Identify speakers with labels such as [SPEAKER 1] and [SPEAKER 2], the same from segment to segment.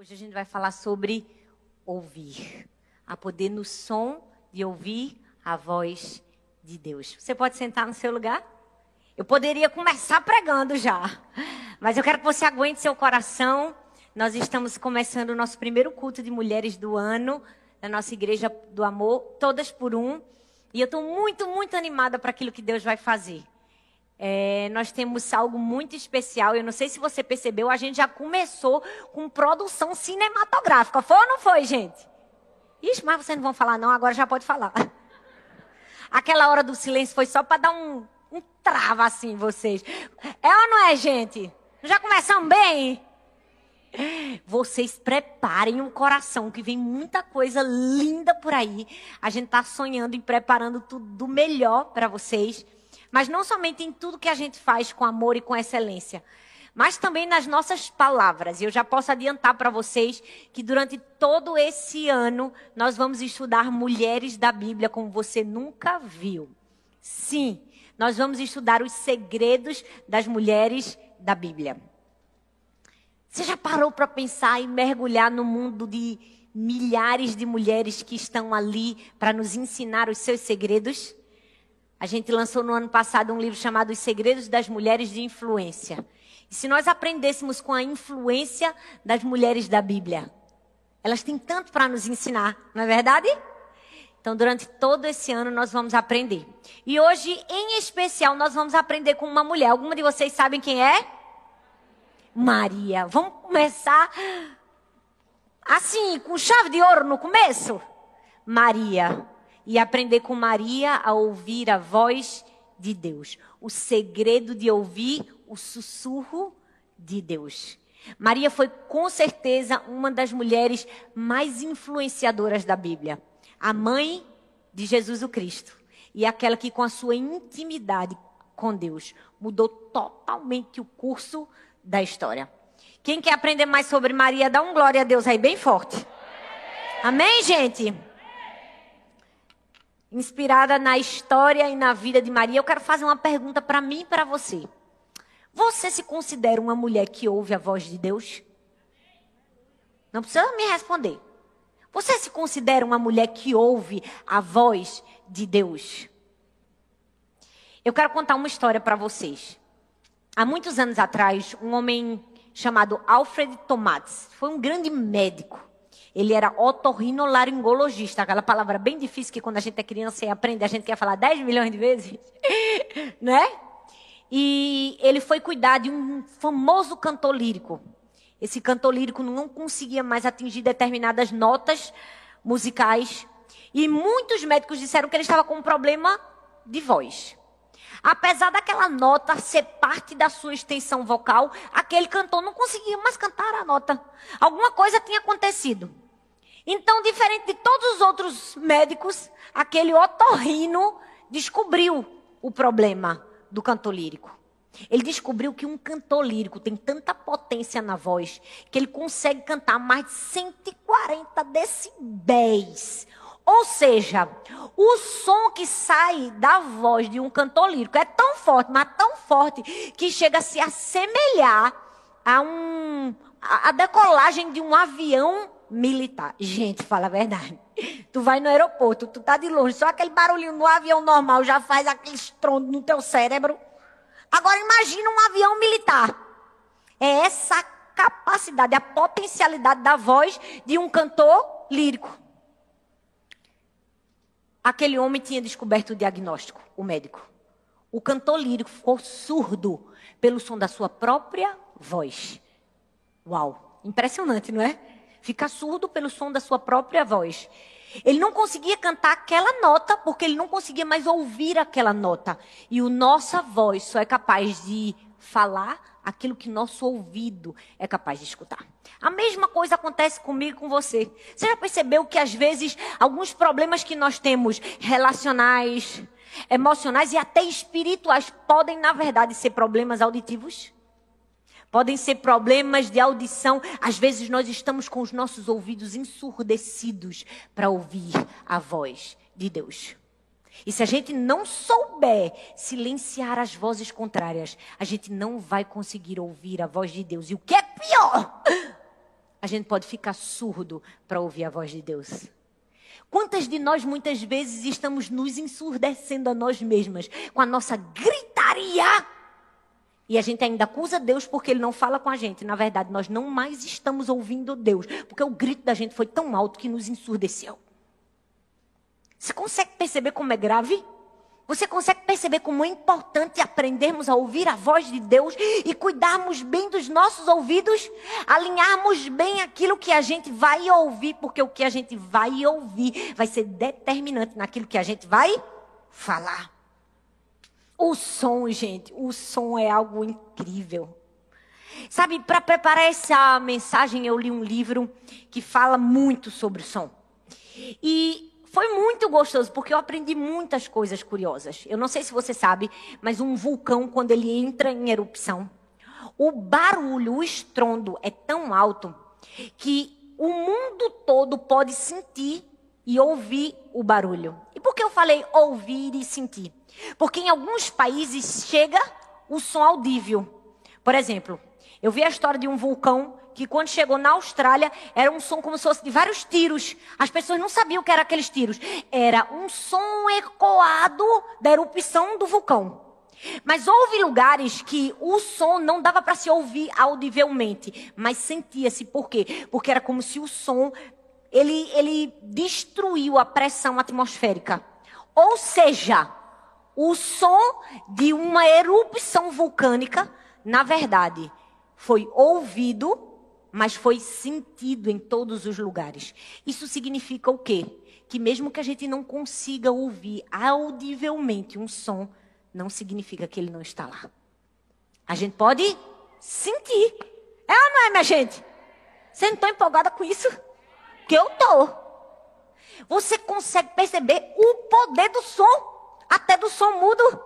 [SPEAKER 1] Hoje a gente vai falar sobre ouvir. A poder no som de ouvir a voz de Deus. Você pode sentar no seu lugar? Eu poderia começar pregando já, mas eu quero que você aguente seu coração. Nós estamos começando o nosso primeiro culto de mulheres do ano, da nossa Igreja do Amor, todas por um. E eu estou muito, muito animada para aquilo que Deus vai fazer. É, nós temos algo muito especial. Eu não sei se você percebeu, a gente já começou com produção cinematográfica. Foi ou não foi, gente? Ixi, mas vocês não vão falar, não, agora já pode falar. Aquela hora do silêncio foi só para dar um, um trava assim, vocês. É ou não é, gente? Já começamos bem? Vocês preparem o coração, que vem muita coisa linda por aí. A gente está sonhando e preparando tudo do melhor para vocês mas não somente em tudo que a gente faz com amor e com excelência, mas também nas nossas palavras. E eu já posso adiantar para vocês que durante todo esse ano nós vamos estudar mulheres da Bíblia como você nunca viu. Sim, nós vamos estudar os segredos das mulheres da Bíblia. Você já parou para pensar e mergulhar no mundo de milhares de mulheres que estão ali para nos ensinar os seus segredos? A gente lançou no ano passado um livro chamado Os Segredos das Mulheres de Influência. E se nós aprendêssemos com a influência das mulheres da Bíblia, elas têm tanto para nos ensinar, não é verdade? Então, durante todo esse ano, nós vamos aprender. E hoje, em especial, nós vamos aprender com uma mulher. Alguma de vocês sabem quem é? Maria. Vamos começar assim, com chave de ouro no começo? Maria e aprender com Maria a ouvir a voz de Deus. O segredo de ouvir o sussurro de Deus. Maria foi com certeza uma das mulheres mais influenciadoras da Bíblia. A mãe de Jesus o Cristo. E aquela que, com a sua intimidade com Deus, mudou totalmente o curso da história. Quem quer aprender mais sobre Maria, dá um glória a Deus aí bem forte. Amém, gente? Inspirada na história e na vida de Maria, eu quero fazer uma pergunta para mim e para você. Você se considera uma mulher que ouve a voz de Deus? Não precisa me responder. Você se considera uma mulher que ouve a voz de Deus? Eu quero contar uma história para vocês. Há muitos anos atrás, um homem chamado Alfred Tomates foi um grande médico. Ele era otorrinolaringologista, aquela palavra bem difícil que quando a gente é criança e aprende, a gente quer falar 10 milhões de vezes, né? E ele foi cuidar de um famoso cantor lírico. Esse cantor lírico não conseguia mais atingir determinadas notas musicais. E muitos médicos disseram que ele estava com um problema de voz. Apesar daquela nota ser parte da sua extensão vocal, aquele cantor não conseguia mais cantar a nota. Alguma coisa tinha acontecido. Então, diferente de todos os outros médicos, aquele otorrino descobriu o problema do cantor lírico. Ele descobriu que um cantor lírico tem tanta potência na voz que ele consegue cantar mais de 140 decibéis. Ou seja, o som que sai da voz de um cantor lírico é tão forte, mas tão forte, que chega a se assemelhar a, um, a decolagem de um avião militar. Gente, fala a verdade. Tu vai no aeroporto, tu tá de longe, só aquele barulhinho no avião normal já faz aquele estrondo no teu cérebro. Agora imagina um avião militar. É essa capacidade, a potencialidade da voz de um cantor lírico. Aquele homem tinha descoberto o diagnóstico, o médico. O cantor lírico ficou surdo pelo som da sua própria voz. Uau, impressionante, não é? fica surdo pelo som da sua própria voz. Ele não conseguia cantar aquela nota porque ele não conseguia mais ouvir aquela nota. E o nossa voz só é capaz de falar aquilo que nosso ouvido é capaz de escutar. A mesma coisa acontece comigo e com você. Você já percebeu que às vezes alguns problemas que nós temos relacionais, emocionais e até espirituais podem na verdade ser problemas auditivos? Podem ser problemas de audição. Às vezes nós estamos com os nossos ouvidos ensurdecidos para ouvir a voz de Deus. E se a gente não souber silenciar as vozes contrárias, a gente não vai conseguir ouvir a voz de Deus. E o que é pior, a gente pode ficar surdo para ouvir a voz de Deus. Quantas de nós muitas vezes estamos nos ensurdecendo a nós mesmas com a nossa gritaria? E a gente ainda acusa Deus porque ele não fala com a gente. Na verdade, nós não mais estamos ouvindo Deus, porque o grito da gente foi tão alto que nos ensurdeceu. Você consegue perceber como é grave? Você consegue perceber como é importante aprendermos a ouvir a voz de Deus e cuidarmos bem dos nossos ouvidos, alinharmos bem aquilo que a gente vai ouvir, porque o que a gente vai ouvir vai ser determinante naquilo que a gente vai falar. O som, gente, o som é algo incrível. Sabe, para preparar essa mensagem, eu li um livro que fala muito sobre o som. E foi muito gostoso, porque eu aprendi muitas coisas curiosas. Eu não sei se você sabe, mas um vulcão, quando ele entra em erupção, o barulho, o estrondo é tão alto que o mundo todo pode sentir e ouvir o barulho. E por que eu falei ouvir e sentir? Porque em alguns países chega o som audível. Por exemplo, eu vi a história de um vulcão que quando chegou na Austrália era um som como se fosse de vários tiros. As pessoas não sabiam o que eram aqueles tiros. Era um som ecoado da erupção do vulcão. Mas houve lugares que o som não dava para se ouvir audivelmente, mas sentia-se. Por quê? Porque era como se o som ele, ele destruiu a pressão atmosférica. Ou seja, o som de uma erupção vulcânica, na verdade, foi ouvido mas foi sentido em todos os lugares. Isso significa o quê? Que mesmo que a gente não consiga ouvir audivelmente um som, não significa que ele não está lá. A gente pode sentir. É ou não é, minha gente? Você não está empolgada com isso? Que eu tô. Você consegue perceber o poder do som, até do som mudo.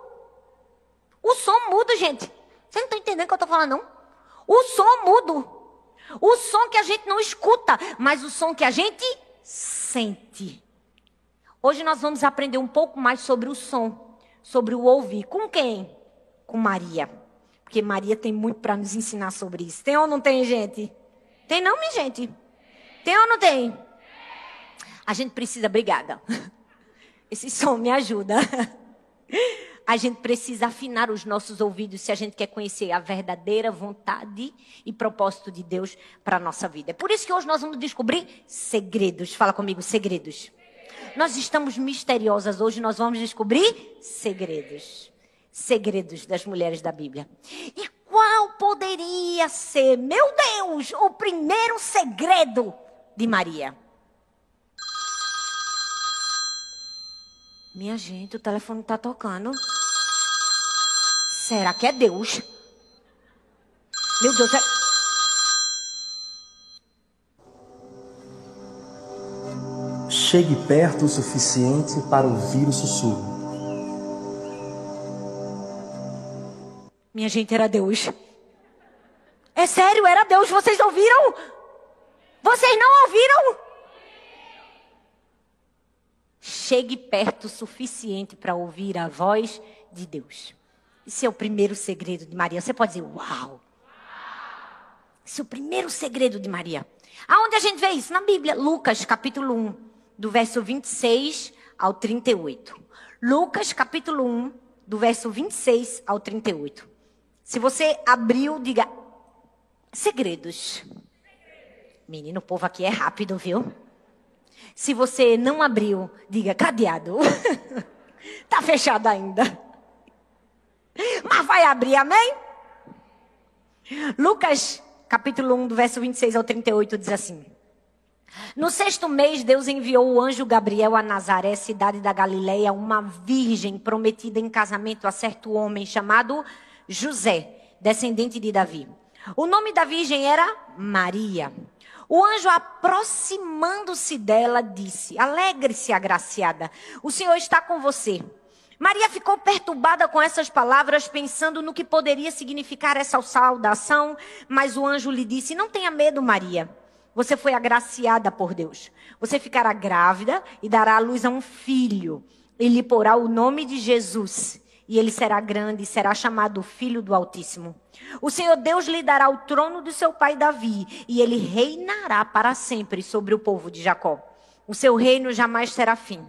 [SPEAKER 1] O som mudo, gente. Você não está entendendo o que eu estou falando, não? O som mudo. O som que a gente não escuta, mas o som que a gente sente. Hoje nós vamos aprender um pouco mais sobre o som, sobre o ouvir. Com quem? Com Maria. Porque Maria tem muito para nos ensinar sobre isso. Tem ou não tem, gente? Tem não, minha gente? Tem ou não tem? A gente precisa, obrigada. Esse som me ajuda. a gente precisa afinar os nossos ouvidos se a gente quer conhecer a verdadeira vontade e propósito de Deus para a nossa vida. É por isso que hoje nós vamos descobrir segredos. Fala comigo, segredos. Nós estamos misteriosas hoje, nós vamos descobrir segredos. Segredos das mulheres da Bíblia. E qual poderia ser, meu Deus, o primeiro segredo de Maria? Minha gente, o telefone está tocando. Será que é Deus? Meu Deus, é...
[SPEAKER 2] Chegue perto o suficiente para ouvir o sussurro.
[SPEAKER 1] Minha gente, era Deus. É sério, era Deus. Vocês ouviram? Vocês não ouviram? Chegue perto o suficiente para ouvir a voz de Deus. Esse é o primeiro segredo de Maria. Você pode dizer, uau! Esse é o primeiro segredo de Maria. Aonde a gente vê isso? Na Bíblia, Lucas, capítulo 1, do verso 26 ao 38. Lucas, capítulo 1, do verso 26 ao 38. Se você abriu, diga segredos. Menino, o povo aqui é rápido, viu? Se você não abriu, diga cadeado. Está fechado ainda. Mas vai abrir, amém? Lucas, capítulo 1, do verso 26 ao 38, diz assim. No sexto mês, Deus enviou o anjo Gabriel a Nazaré, cidade da Galileia, uma virgem prometida em casamento a certo homem chamado José, descendente de Davi. O nome da virgem era Maria. O anjo, aproximando-se dela, disse: Alegre-se, agraciada, o Senhor está com você. Maria ficou perturbada com essas palavras, pensando no que poderia significar essa saudação, mas o anjo lhe disse: Não tenha medo, Maria. Você foi agraciada por Deus. Você ficará grávida e dará à luz a um filho. E lhe porá o nome de Jesus. E ele será grande e será chamado Filho do Altíssimo. O Senhor Deus lhe dará o trono do seu pai Davi, e ele reinará para sempre sobre o povo de Jacó. O seu reino jamais terá fim.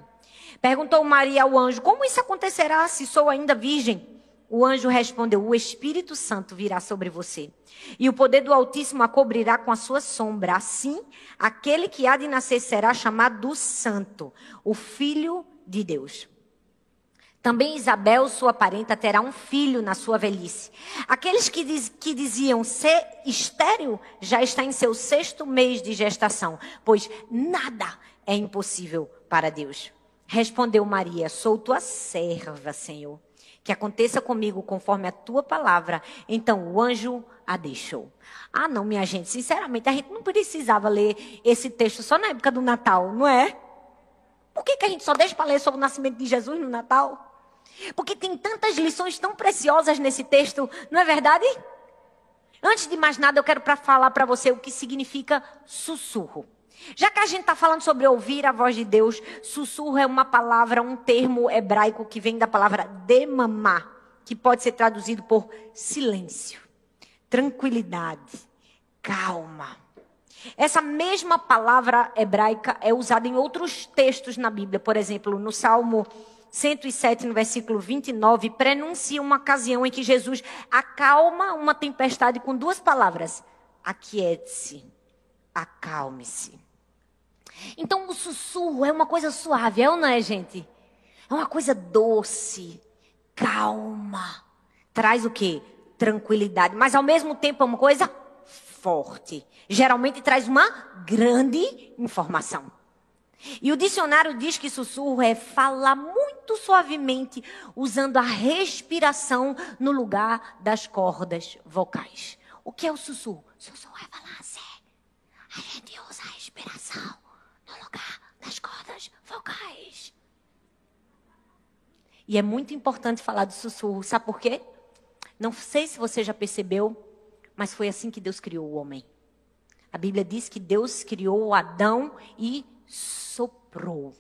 [SPEAKER 1] Perguntou Maria ao anjo: Como isso acontecerá se sou ainda virgem? O anjo respondeu: O Espírito Santo virá sobre você, e o poder do Altíssimo a cobrirá com a sua sombra. Assim, aquele que há de nascer será chamado Santo, o Filho de Deus. Também Isabel, sua parenta, terá um filho na sua velhice. Aqueles que, diz, que diziam ser estéril já está em seu sexto mês de gestação, pois nada é impossível para Deus. Respondeu Maria: Sou tua serva, Senhor. Que aconteça comigo conforme a tua palavra. Então o anjo a deixou. Ah, não, minha gente, sinceramente, a gente não precisava ler esse texto só na época do Natal, não é? Por que, que a gente só deixa para ler sobre o nascimento de Jesus no Natal? Porque tem tantas lições tão preciosas nesse texto, não é verdade? Antes de mais nada, eu quero para falar para você o que significa sussurro. Já que a gente está falando sobre ouvir a voz de Deus, sussurro é uma palavra, um termo hebraico que vem da palavra demamá, que pode ser traduzido por silêncio, tranquilidade, calma. Essa mesma palavra hebraica é usada em outros textos na Bíblia, por exemplo, no Salmo 107, no versículo 29, prenuncia uma ocasião em que Jesus acalma uma tempestade com duas palavras: aquiete-se, acalme-se. Então o sussurro é uma coisa suave, é ou não é, gente? É uma coisa doce, calma. Traz o quê? Tranquilidade, mas ao mesmo tempo é uma coisa forte. Geralmente traz uma grande informação. E o dicionário diz que sussurro é falar muito suavemente, usando a respiração no lugar das cordas vocais. O que é o sussurro? Sussurro é falar assim. A gente usa a respiração no lugar das cordas vocais. E é muito importante falar do sussurro. Sabe por quê? Não sei se você já percebeu, mas foi assim que Deus criou o homem. A Bíblia diz que Deus criou Adão e soprou.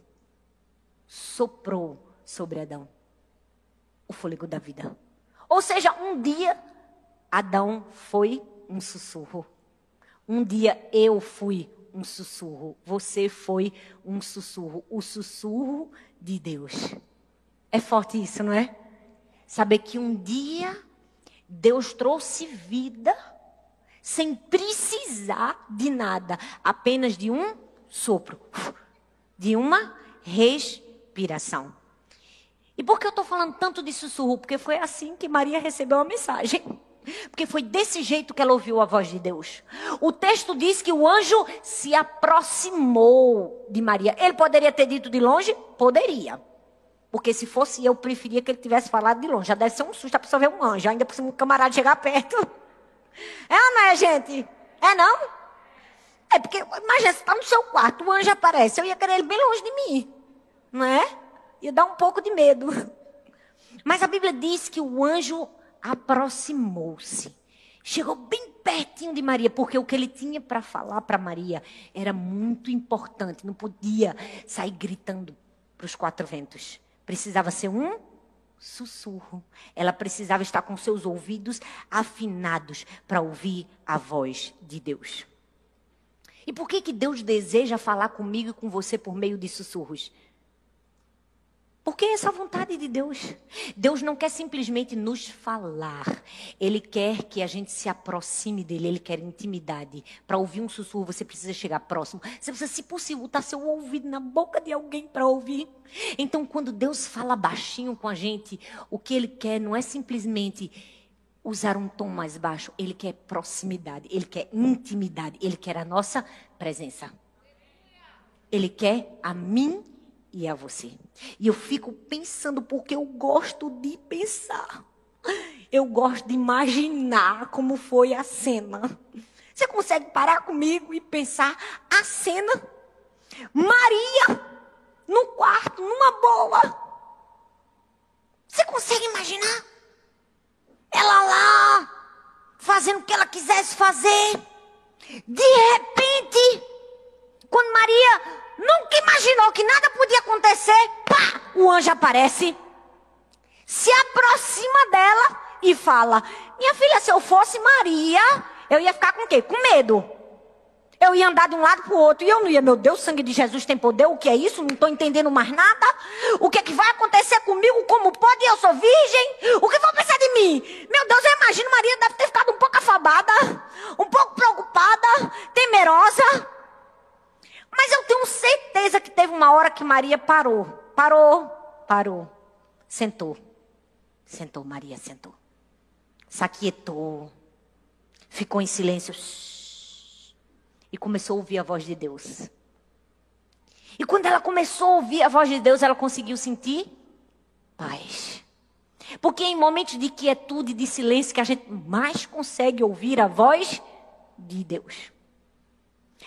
[SPEAKER 1] Soprou sobre Adão o fôlego da vida. Ou seja, um dia Adão foi um sussurro. Um dia eu fui um sussurro. Você foi um sussurro. O sussurro de Deus. É forte isso, não é? Saber que um dia Deus trouxe vida sem precisar de nada, apenas de um sopro, de uma respiração. E por que eu estou falando tanto de sussurro? Porque foi assim que Maria recebeu a mensagem. Porque foi desse jeito que ela ouviu a voz de Deus. O texto diz que o anjo se aproximou de Maria. Ele poderia ter dito de longe? Poderia. Porque se fosse eu, preferia que ele tivesse falado de longe. Já deve ser um susto a pessoa ver um anjo. Ainda por cima um camarada chegar perto. É ou não é, gente? É não? É porque, imagina, você está no seu quarto, o anjo aparece. Eu ia querer ele bem longe de mim. Não é? Ia dar um pouco de medo. Mas a Bíblia diz que o anjo aproximou-se. Chegou bem pertinho de Maria, porque o que ele tinha para falar para Maria era muito importante. Não podia sair gritando para os quatro ventos. Precisava ser um sussurro. Ela precisava estar com seus ouvidos afinados para ouvir a voz de Deus. E por que, que Deus deseja falar comigo e com você por meio de sussurros? Porque é essa vontade de Deus. Deus não quer simplesmente nos falar. Ele quer que a gente se aproxime dele. Ele quer intimidade. Para ouvir um sussurro, você precisa chegar próximo. Você precisa, se possível, botar seu ouvido na boca de alguém para ouvir. Então, quando Deus fala baixinho com a gente, o que ele quer não é simplesmente usar um tom mais baixo. Ele quer proximidade. Ele quer intimidade. Ele quer a nossa presença. Ele quer a mim e a você. E eu fico pensando porque eu gosto de pensar. Eu gosto de imaginar como foi a cena. Você consegue parar comigo e pensar a cena? Maria no quarto, numa boa. Você consegue imaginar? Ela lá, fazendo o que ela quisesse fazer. De repente, quando Maria nunca imaginou que nada podia acontecer, pá, o anjo aparece. se aproxima dela e fala: Minha filha, se eu fosse Maria, eu ia ficar com o quê? Com medo. Eu ia andar de um lado para o outro e eu não ia, meu Deus, sangue de Jesus tem poder, o que é isso? Não estou entendendo mais nada. O que é que vai acontecer comigo? Como pode? Eu sou virgem? O que vão pensar de mim? Meu Deus, eu imagino Maria deve ter ficado um pouco afabada, um pouco preocupada, temerosa. Mas eu tenho certeza que teve uma hora que Maria parou. Parou, parou, sentou. Sentou, Maria sentou. Saquietou. Ficou em silêncio. E começou a ouvir a voz de Deus. E quando ela começou a ouvir a voz de Deus, ela conseguiu sentir paz. Porque em momentos de quietude e de silêncio que a gente mais consegue ouvir a voz de Deus.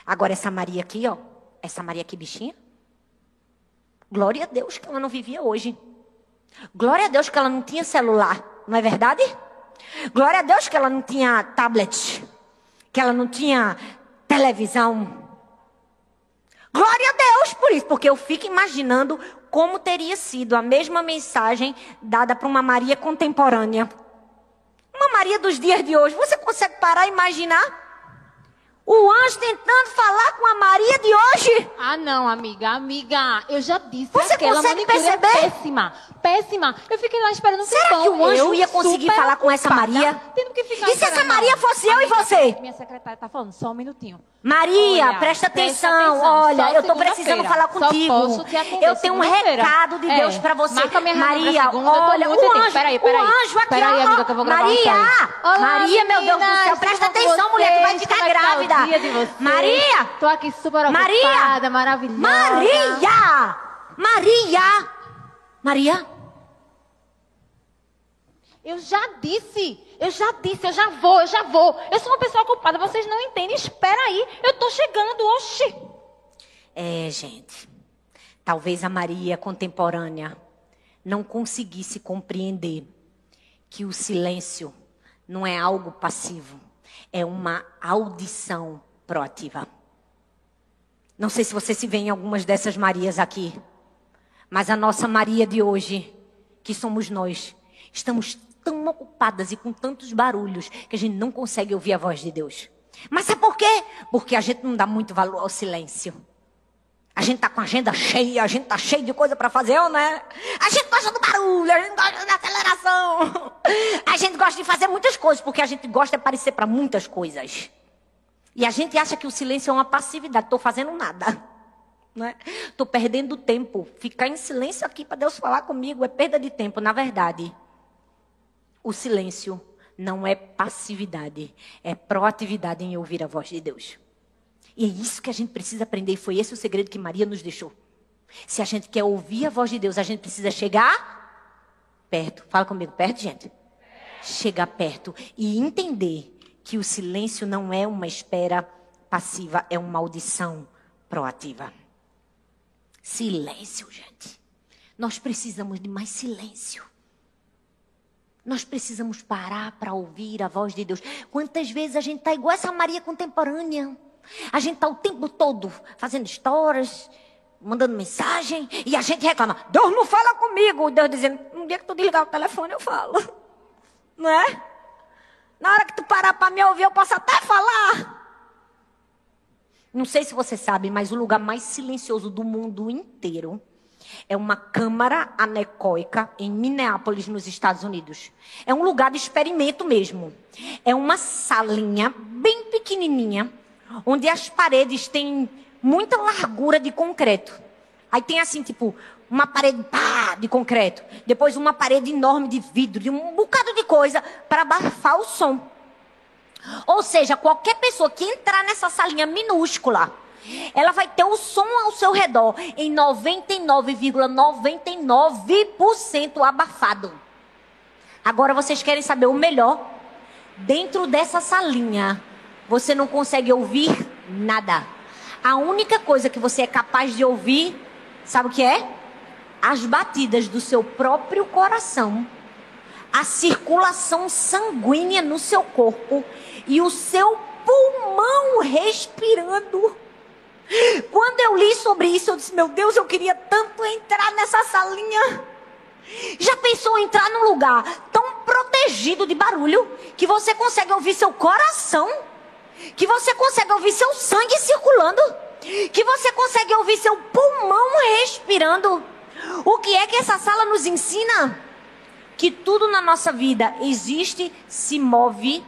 [SPEAKER 1] Agora essa Maria aqui, ó, essa Maria aqui bichinha, glória a Deus que ela não vivia hoje. Glória a Deus que ela não tinha celular, não é verdade? Glória a Deus que ela não tinha tablet, que ela não tinha televisão. Glória a Deus por isso, porque eu fico imaginando como teria sido a mesma mensagem dada para uma Maria contemporânea. Uma Maria dos dias de hoje. Você consegue parar e imaginar? O anjo tentando falar com a Maria de hoje.
[SPEAKER 3] Ah, não, amiga, amiga, eu já disse.
[SPEAKER 1] Você
[SPEAKER 3] aquela
[SPEAKER 1] consegue
[SPEAKER 3] manicure é
[SPEAKER 1] perceber?
[SPEAKER 3] péssima, péssima. Eu fiquei lá esperando um
[SPEAKER 1] Será
[SPEAKER 3] tempão.
[SPEAKER 1] que o anjo
[SPEAKER 3] eu,
[SPEAKER 1] ia conseguir falar com essa Maria?
[SPEAKER 3] Tendo que ficar
[SPEAKER 1] E se essa. Maria fosse eu e você?
[SPEAKER 3] Minha secretária tá falando, só um minutinho.
[SPEAKER 1] Maria,
[SPEAKER 3] Olha,
[SPEAKER 1] presta
[SPEAKER 3] presta
[SPEAKER 1] atenção.
[SPEAKER 3] atenção,
[SPEAKER 1] Olha,
[SPEAKER 3] só
[SPEAKER 1] eu tô precisando falar contigo. eu tenho um recado de Deus
[SPEAKER 3] É,
[SPEAKER 1] pra você.
[SPEAKER 3] marca minha reunião
[SPEAKER 1] Maria,
[SPEAKER 3] segunda, eu tô
[SPEAKER 1] olha, o anjo,
[SPEAKER 3] Peraí, peraí.
[SPEAKER 1] o anjo aqui,
[SPEAKER 3] Peraí,
[SPEAKER 1] ó.
[SPEAKER 3] amiga, que eu vou gravar
[SPEAKER 1] Maria.
[SPEAKER 3] Olá,
[SPEAKER 1] Maria, meu Deus do céu, presta atenção,
[SPEAKER 3] com
[SPEAKER 1] mulher, tu vai ficar
[SPEAKER 3] tá
[SPEAKER 1] grávida.
[SPEAKER 3] vocês?
[SPEAKER 1] Maria,
[SPEAKER 3] Tô aqui super
[SPEAKER 1] Maria!
[SPEAKER 3] ocupada, maravilhosa.
[SPEAKER 1] Maria, Maria, Maria.
[SPEAKER 3] Eu já disse, eu já disse, eu já vou, eu já vou. Eu sou uma pessoa ocupada, vocês não entendem. Espera aí, eu tô chegando, oxi.
[SPEAKER 1] É, gente. Talvez a Maria contemporânea não conseguisse compreender que o silêncio não é algo passivo, é uma audição proativa. Não sei se você se vê em algumas dessas Marias aqui, mas a nossa Maria de hoje, que somos nós, estamos tão ocupadas e com tantos barulhos que a gente não consegue ouvir a voz de Deus. Mas sabe por quê? Porque a gente não dá muito valor ao silêncio. A gente tá com a agenda cheia, a gente tá cheio de coisa para fazer, ou né? A gente gosta do barulho, a gente gosta da aceleração. A gente gosta de fazer muitas coisas, porque a gente gosta de aparecer para muitas coisas. E a gente acha que o silêncio é uma passividade, tô fazendo nada. Não é? Tô perdendo tempo. Ficar em silêncio aqui para Deus falar comigo é perda de tempo, na verdade. O silêncio não é passividade, é proatividade em ouvir a voz de Deus. E é isso que a gente precisa aprender, e foi esse o segredo que Maria nos deixou. Se a gente quer ouvir a voz de Deus, a gente precisa chegar perto. Fala comigo, perto, gente. Chegar perto e entender que o silêncio não é uma espera passiva, é uma audição proativa. Silêncio, gente. Nós precisamos de mais silêncio. Nós precisamos parar para ouvir a voz de Deus. Quantas vezes a gente está igual essa Maria contemporânea? A gente está o tempo todo fazendo histórias, mandando mensagem, e a gente reclama: Deus não fala comigo. Deus dizendo: um dia que tu desligar o telefone, eu falo. Não é? Na hora que tu parar para me ouvir, eu posso até falar. Não sei se você sabe, mas o lugar mais silencioso do mundo inteiro é uma câmara anecoica em Minneapolis, nos Estados Unidos. É um lugar de experimento mesmo. É uma salinha bem pequenininha, onde as paredes têm muita largura de concreto. Aí tem assim, tipo, uma parede pá, de concreto, depois uma parede enorme de vidro, de um bocado de coisa para abafar o som. Ou seja, qualquer pessoa que entrar nessa salinha minúscula, ela vai ter o som ao seu redor em 99,99% abafado. Agora vocês querem saber o melhor? Dentro dessa salinha, você não consegue ouvir nada. A única coisa que você é capaz de ouvir, sabe o que é? As batidas do seu próprio coração, a circulação sanguínea no seu corpo e o seu pulmão respirando. Quando eu li sobre isso, eu disse: Meu Deus, eu queria tanto entrar nessa salinha. Já pensou em entrar num lugar tão protegido de barulho que você consegue ouvir seu coração? Que você consegue ouvir seu sangue circulando? Que você consegue ouvir seu pulmão respirando? O que é que essa sala nos ensina? Que tudo na nossa vida existe, se move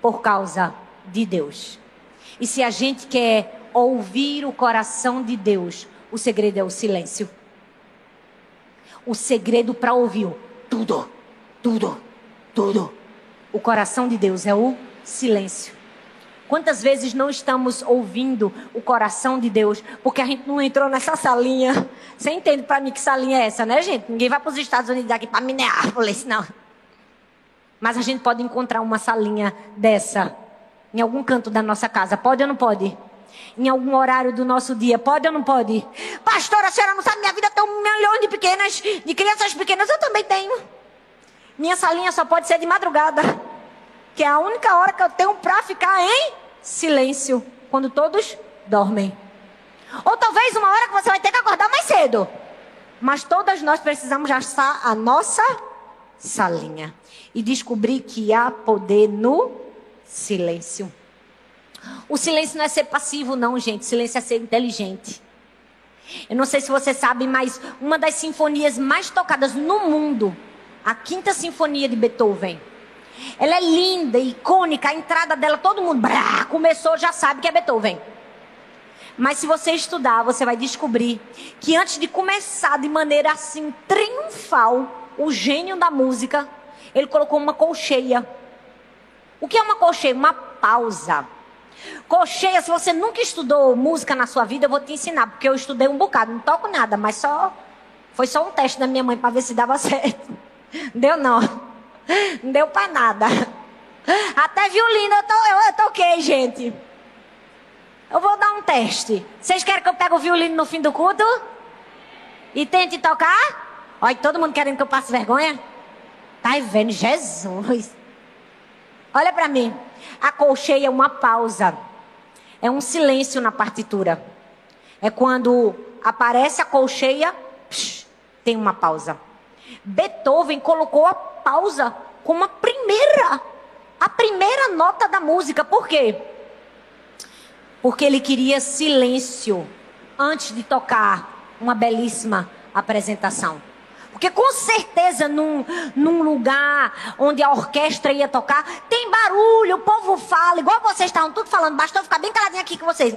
[SPEAKER 1] por causa de Deus. E se a gente quer ouvir o coração de Deus, o segredo é o silêncio. O segredo para ouvir tudo, tudo, tudo. O coração de Deus é o silêncio. Quantas vezes não estamos ouvindo o coração de Deus porque a gente não entrou nessa salinha? Você entende para mim que salinha é essa, né, gente? Ninguém vai para os Estados Unidos aqui para Minneapolis, não. Mas a gente pode encontrar uma salinha dessa em algum canto da nossa casa. Pode ou não pode? Em algum horário do nosso dia. Pode ou não pode? Pastora, a senhora não sabe, minha vida tem um milhão de pequenas, de crianças pequenas. Eu também tenho. Minha salinha só pode ser de madrugada. Que é a única hora que eu tenho para ficar em silêncio. Quando todos dormem. Ou talvez uma hora que você vai ter que acordar mais cedo. Mas todas nós precisamos achar a nossa salinha. E descobrir que há poder no silêncio. O silêncio não é ser passivo, não, gente. Silêncio é ser inteligente. Eu não sei se você sabe, mas uma das sinfonias mais tocadas no mundo, a Quinta Sinfonia de Beethoven, ela é linda, icônica, a entrada dela, todo mundo brá, começou, já sabe que é Beethoven. Mas se você estudar, você vai descobrir que antes de começar de maneira assim triunfal, o gênio da música, ele colocou uma colcheia. O que é uma colcheia? Uma pausa. Colcheia, se você nunca estudou música na sua vida, eu vou te ensinar, porque eu estudei um bocado, não toco nada, mas só foi só um teste da minha mãe para ver se dava certo. Deu não. Não deu para nada. Até violino eu, to, eu, eu toquei, gente. Eu vou dar um teste. Vocês querem que eu pegue o violino no fim do culto? E tente tocar? Olha, todo mundo querendo que eu passe vergonha? Tá vendo? Jesus. Olha para mim. A colcheia é uma pausa. É um silêncio na partitura. É quando aparece a colcheia, psh, tem uma pausa. Beethoven colocou a pausa como a primeira, a primeira nota da música. Por quê? Porque ele queria silêncio antes de tocar uma belíssima apresentação. Porque com certeza num, num lugar onde a orquestra ia tocar, tem barulho, o povo fala, igual vocês estavam tudo falando, bastou ficar bem caladinho aqui com vocês. O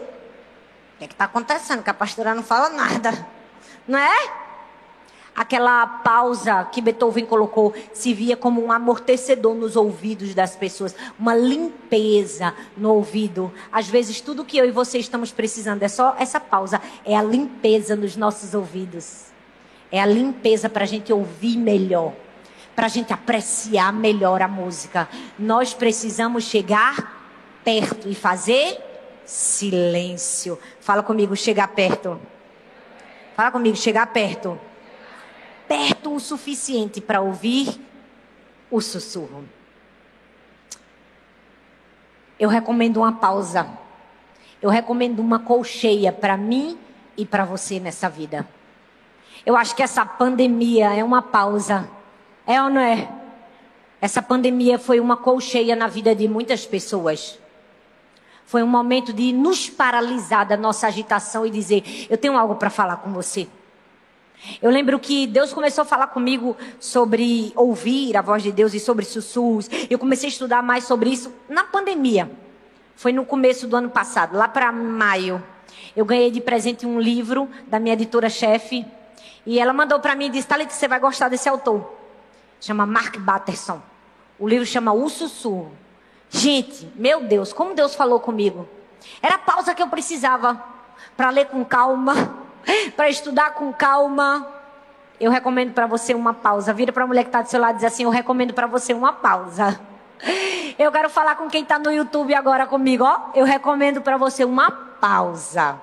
[SPEAKER 1] que é está acontecendo? Que a pastora não fala nada. Não é? Aquela pausa que Beethoven colocou se via como um amortecedor nos ouvidos das pessoas, uma limpeza no ouvido. Às vezes, tudo que eu e você estamos precisando é só essa pausa, é a limpeza nos nossos ouvidos. É a limpeza para a gente ouvir melhor, para a gente apreciar melhor a música. Nós precisamos chegar perto e fazer silêncio. Fala comigo, chegar perto. Fala comigo, chegar perto perto o suficiente para ouvir o sussurro. Eu recomendo uma pausa. Eu recomendo uma colcheia para mim e para você nessa vida. Eu acho que essa pandemia é uma pausa. É ou não é? Essa pandemia foi uma colcheia na vida de muitas pessoas. Foi um momento de nos paralisar da nossa agitação e dizer: Eu tenho algo para falar com você. Eu lembro que Deus começou a falar comigo sobre ouvir a voz de Deus e sobre sussurros. Eu comecei a estudar mais sobre isso na pandemia. Foi no começo do ano passado, lá para maio. Eu ganhei de presente um livro da minha editora-chefe. E ela mandou para mim e disse: Thalita, você vai gostar desse autor. Chama Mark Batterson. O livro chama O Sussurro. Gente, meu Deus, como Deus falou comigo. Era a pausa que eu precisava para ler com calma para estudar com calma, eu recomendo para você uma pausa. Vira para a mulher que está do seu lado e diz assim: Eu recomendo para você uma pausa. Eu quero falar com quem está no YouTube agora comigo, ó. Eu recomendo para você uma pausa.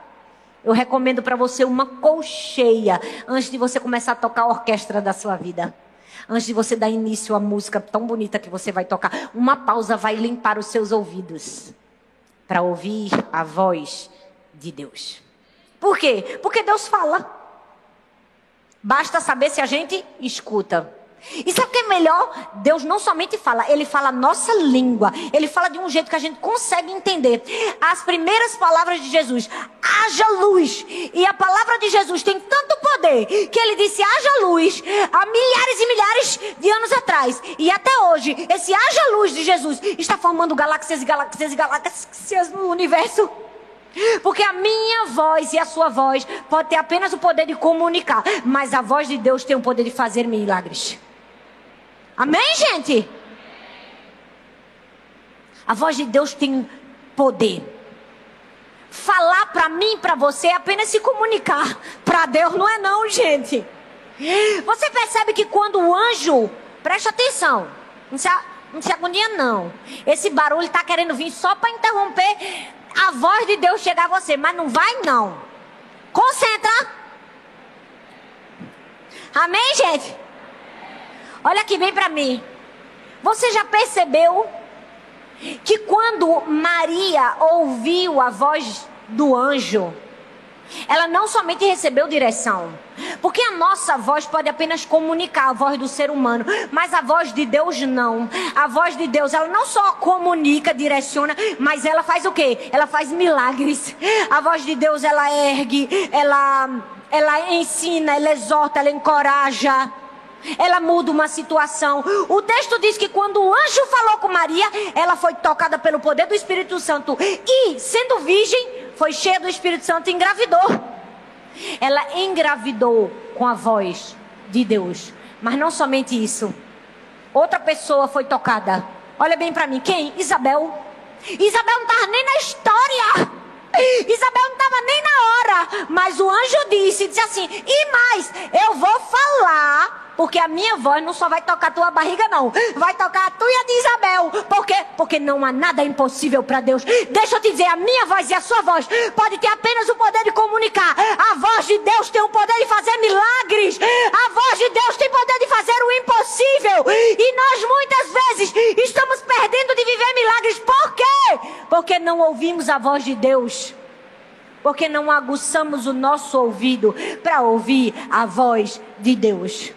[SPEAKER 1] Eu recomendo para você uma colcheia antes de você começar a tocar a orquestra da sua vida. Antes de você dar início à música tão bonita que você vai tocar, uma pausa vai limpar os seus ouvidos para ouvir a voz de Deus. Por quê? Porque Deus fala. Basta saber se a gente escuta. E sabe o que é melhor? Deus não somente fala, ele fala a nossa língua. Ele fala de um jeito que a gente consegue entender. As primeiras palavras de Jesus, haja luz. E a palavra de Jesus tem tanto poder que ele disse haja luz há milhares e milhares de anos atrás. E até hoje, esse haja luz de Jesus está formando galáxias e galáxias e galáxias no universo. Porque a minha voz e a sua voz pode ter apenas o poder de comunicar, mas a voz de Deus tem o poder de fazer milagres. Amém, gente? A voz de Deus tem poder. Falar para mim, para você, é apenas se comunicar. Para Deus não é não, gente. Você percebe que quando o anjo, preste atenção, não se, não se agonia não. Esse barulho está querendo vir só para interromper a voz de Deus chegar a você, mas não vai não. Concentra. Amém, gente? Olha aqui bem para mim. Você já percebeu que quando Maria ouviu a voz do anjo, ela não somente recebeu direção, porque a nossa voz pode apenas comunicar a voz do ser humano, mas a voz de Deus não. A voz de Deus, ela não só comunica, direciona, mas ela faz o quê? Ela faz milagres. A voz de Deus, ela ergue, ela ela ensina, ela exorta, ela encoraja ela muda uma situação. O texto diz que quando o anjo falou com Maria, ela foi tocada pelo poder do Espírito Santo e, sendo virgem, foi cheia do Espírito Santo e engravidou. Ela engravidou com a voz de Deus. Mas não somente isso. Outra pessoa foi tocada. Olha bem para mim, quem? Isabel. Isabel não estava nem na história. Isabel não estava nem na hora. Mas o anjo disse, disse assim: e mais, eu vou falar porque a minha voz não só vai tocar a tua barriga, não. Vai tocar a tua e a de Isabel. Por quê? Porque não há nada impossível para Deus. Deixa eu te dizer, a minha voz e a sua voz pode ter apenas o poder de comunicar. A voz de Deus tem o poder de fazer milagres. A voz de Deus tem o poder de fazer o impossível. E nós muitas vezes estamos perdendo de viver milagres. Por quê? Porque não ouvimos a voz de Deus porque não aguçamos o nosso ouvido para ouvir a voz de Deus.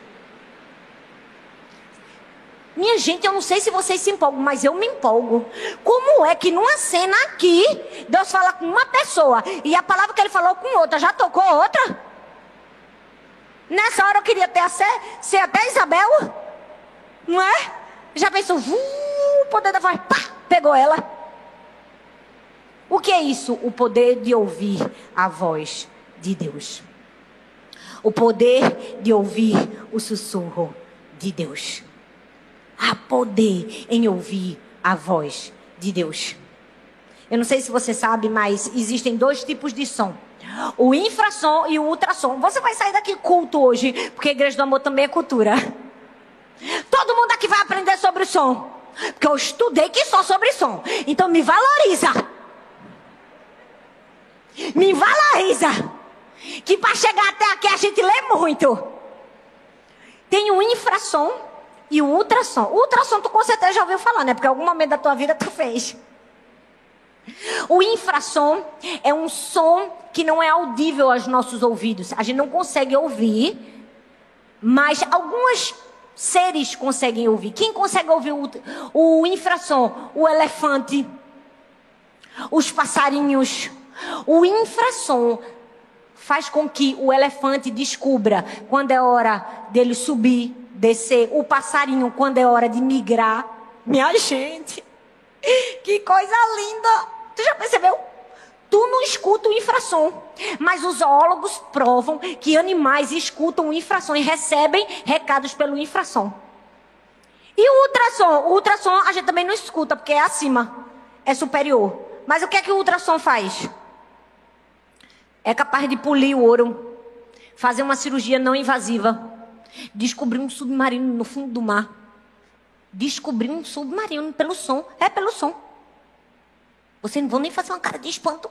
[SPEAKER 1] Minha gente, eu não sei se vocês se empolgam, mas eu me empolgo. Como é que numa cena aqui, Deus fala com uma pessoa e a palavra que ele falou com outra já tocou outra? Nessa hora eu queria ter ser, ser até Isabel, não é? Já pensou, o poder da voz, pá, pegou ela. O que é isso? O poder de ouvir a voz de Deus. O poder de ouvir o sussurro de Deus. Há poder em ouvir a voz de Deus. Eu não sei se você sabe, mas existem dois tipos de som. O infrassom e o ultrassom. Você vai sair daqui culto hoje, porque a Igreja do Amor também é cultura. Todo mundo aqui vai aprender sobre o som. Porque eu estudei que só sobre som. Então me valoriza. Me valoriza. Que para chegar até aqui a gente lê muito. Tem o infrassom e o ultrassom. O ultrassom tu com certeza já ouviu falar, né? Porque em algum momento da tua vida tu fez. O infrassom é um som que não é audível aos nossos ouvidos. A gente não consegue ouvir, mas alguns seres conseguem ouvir. Quem consegue ouvir o, o infrassom? O elefante, os passarinhos. O infrassom faz com que o elefante descubra quando é hora dele subir descer, o passarinho quando é hora de migrar. Minha gente, que coisa linda! Tu já percebeu? Tu não escuta o infrassom, mas os zoólogos provam que animais escutam o infrassom e recebem recados pelo infrassom. E o ultrassom? O ultrassom a gente também não escuta, porque é acima, é superior. Mas o que é que o ultrassom faz? É capaz de polir o ouro, fazer uma cirurgia não invasiva Descobri um submarino no fundo do mar. Descobri um submarino pelo som. É pelo som. Vocês não vão nem fazer uma cara de espanto.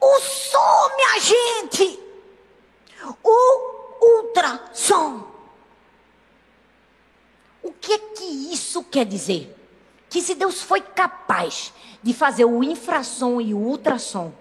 [SPEAKER 1] O som, minha gente! O ultrassom. O que é que isso quer dizer? Que se Deus foi capaz de fazer o infrassom e o ultrassom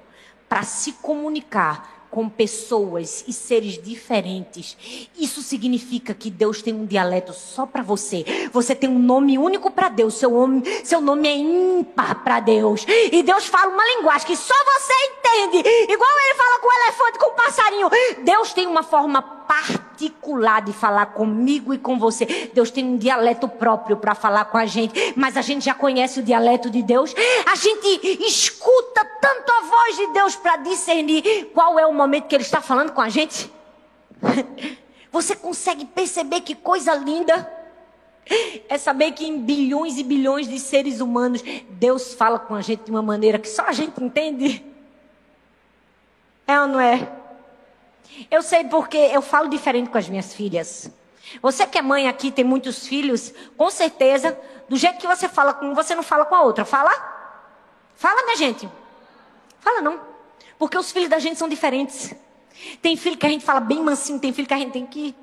[SPEAKER 1] para se comunicar com pessoas e seres diferentes. Isso significa que Deus tem um dialeto só para você. Você tem um nome único para Deus. Seu nome, seu nome é ímpar para Deus. E Deus fala uma linguagem que só você entende. Igual ele fala com o elefante, com o passarinho. Deus tem uma forma particular de falar comigo e com você. Deus tem um dialeto próprio para falar com a gente, mas a gente já conhece o dialeto de Deus. A gente escuta tanto a voz de Deus para discernir qual é o momento que ele está falando com a gente. Você consegue perceber que coisa linda? É saber que em bilhões e bilhões de seres humanos, Deus fala com a gente de uma maneira que só a gente entende. É ou não é? Eu sei porque eu falo diferente com as minhas filhas. Você que é mãe aqui, tem muitos filhos, com certeza, do jeito que você fala com um, você não fala com a outra. Fala? Fala, minha gente. Fala não. Porque os filhos da gente são diferentes. Tem filho que a gente fala bem mansinho, tem filho que a gente tem que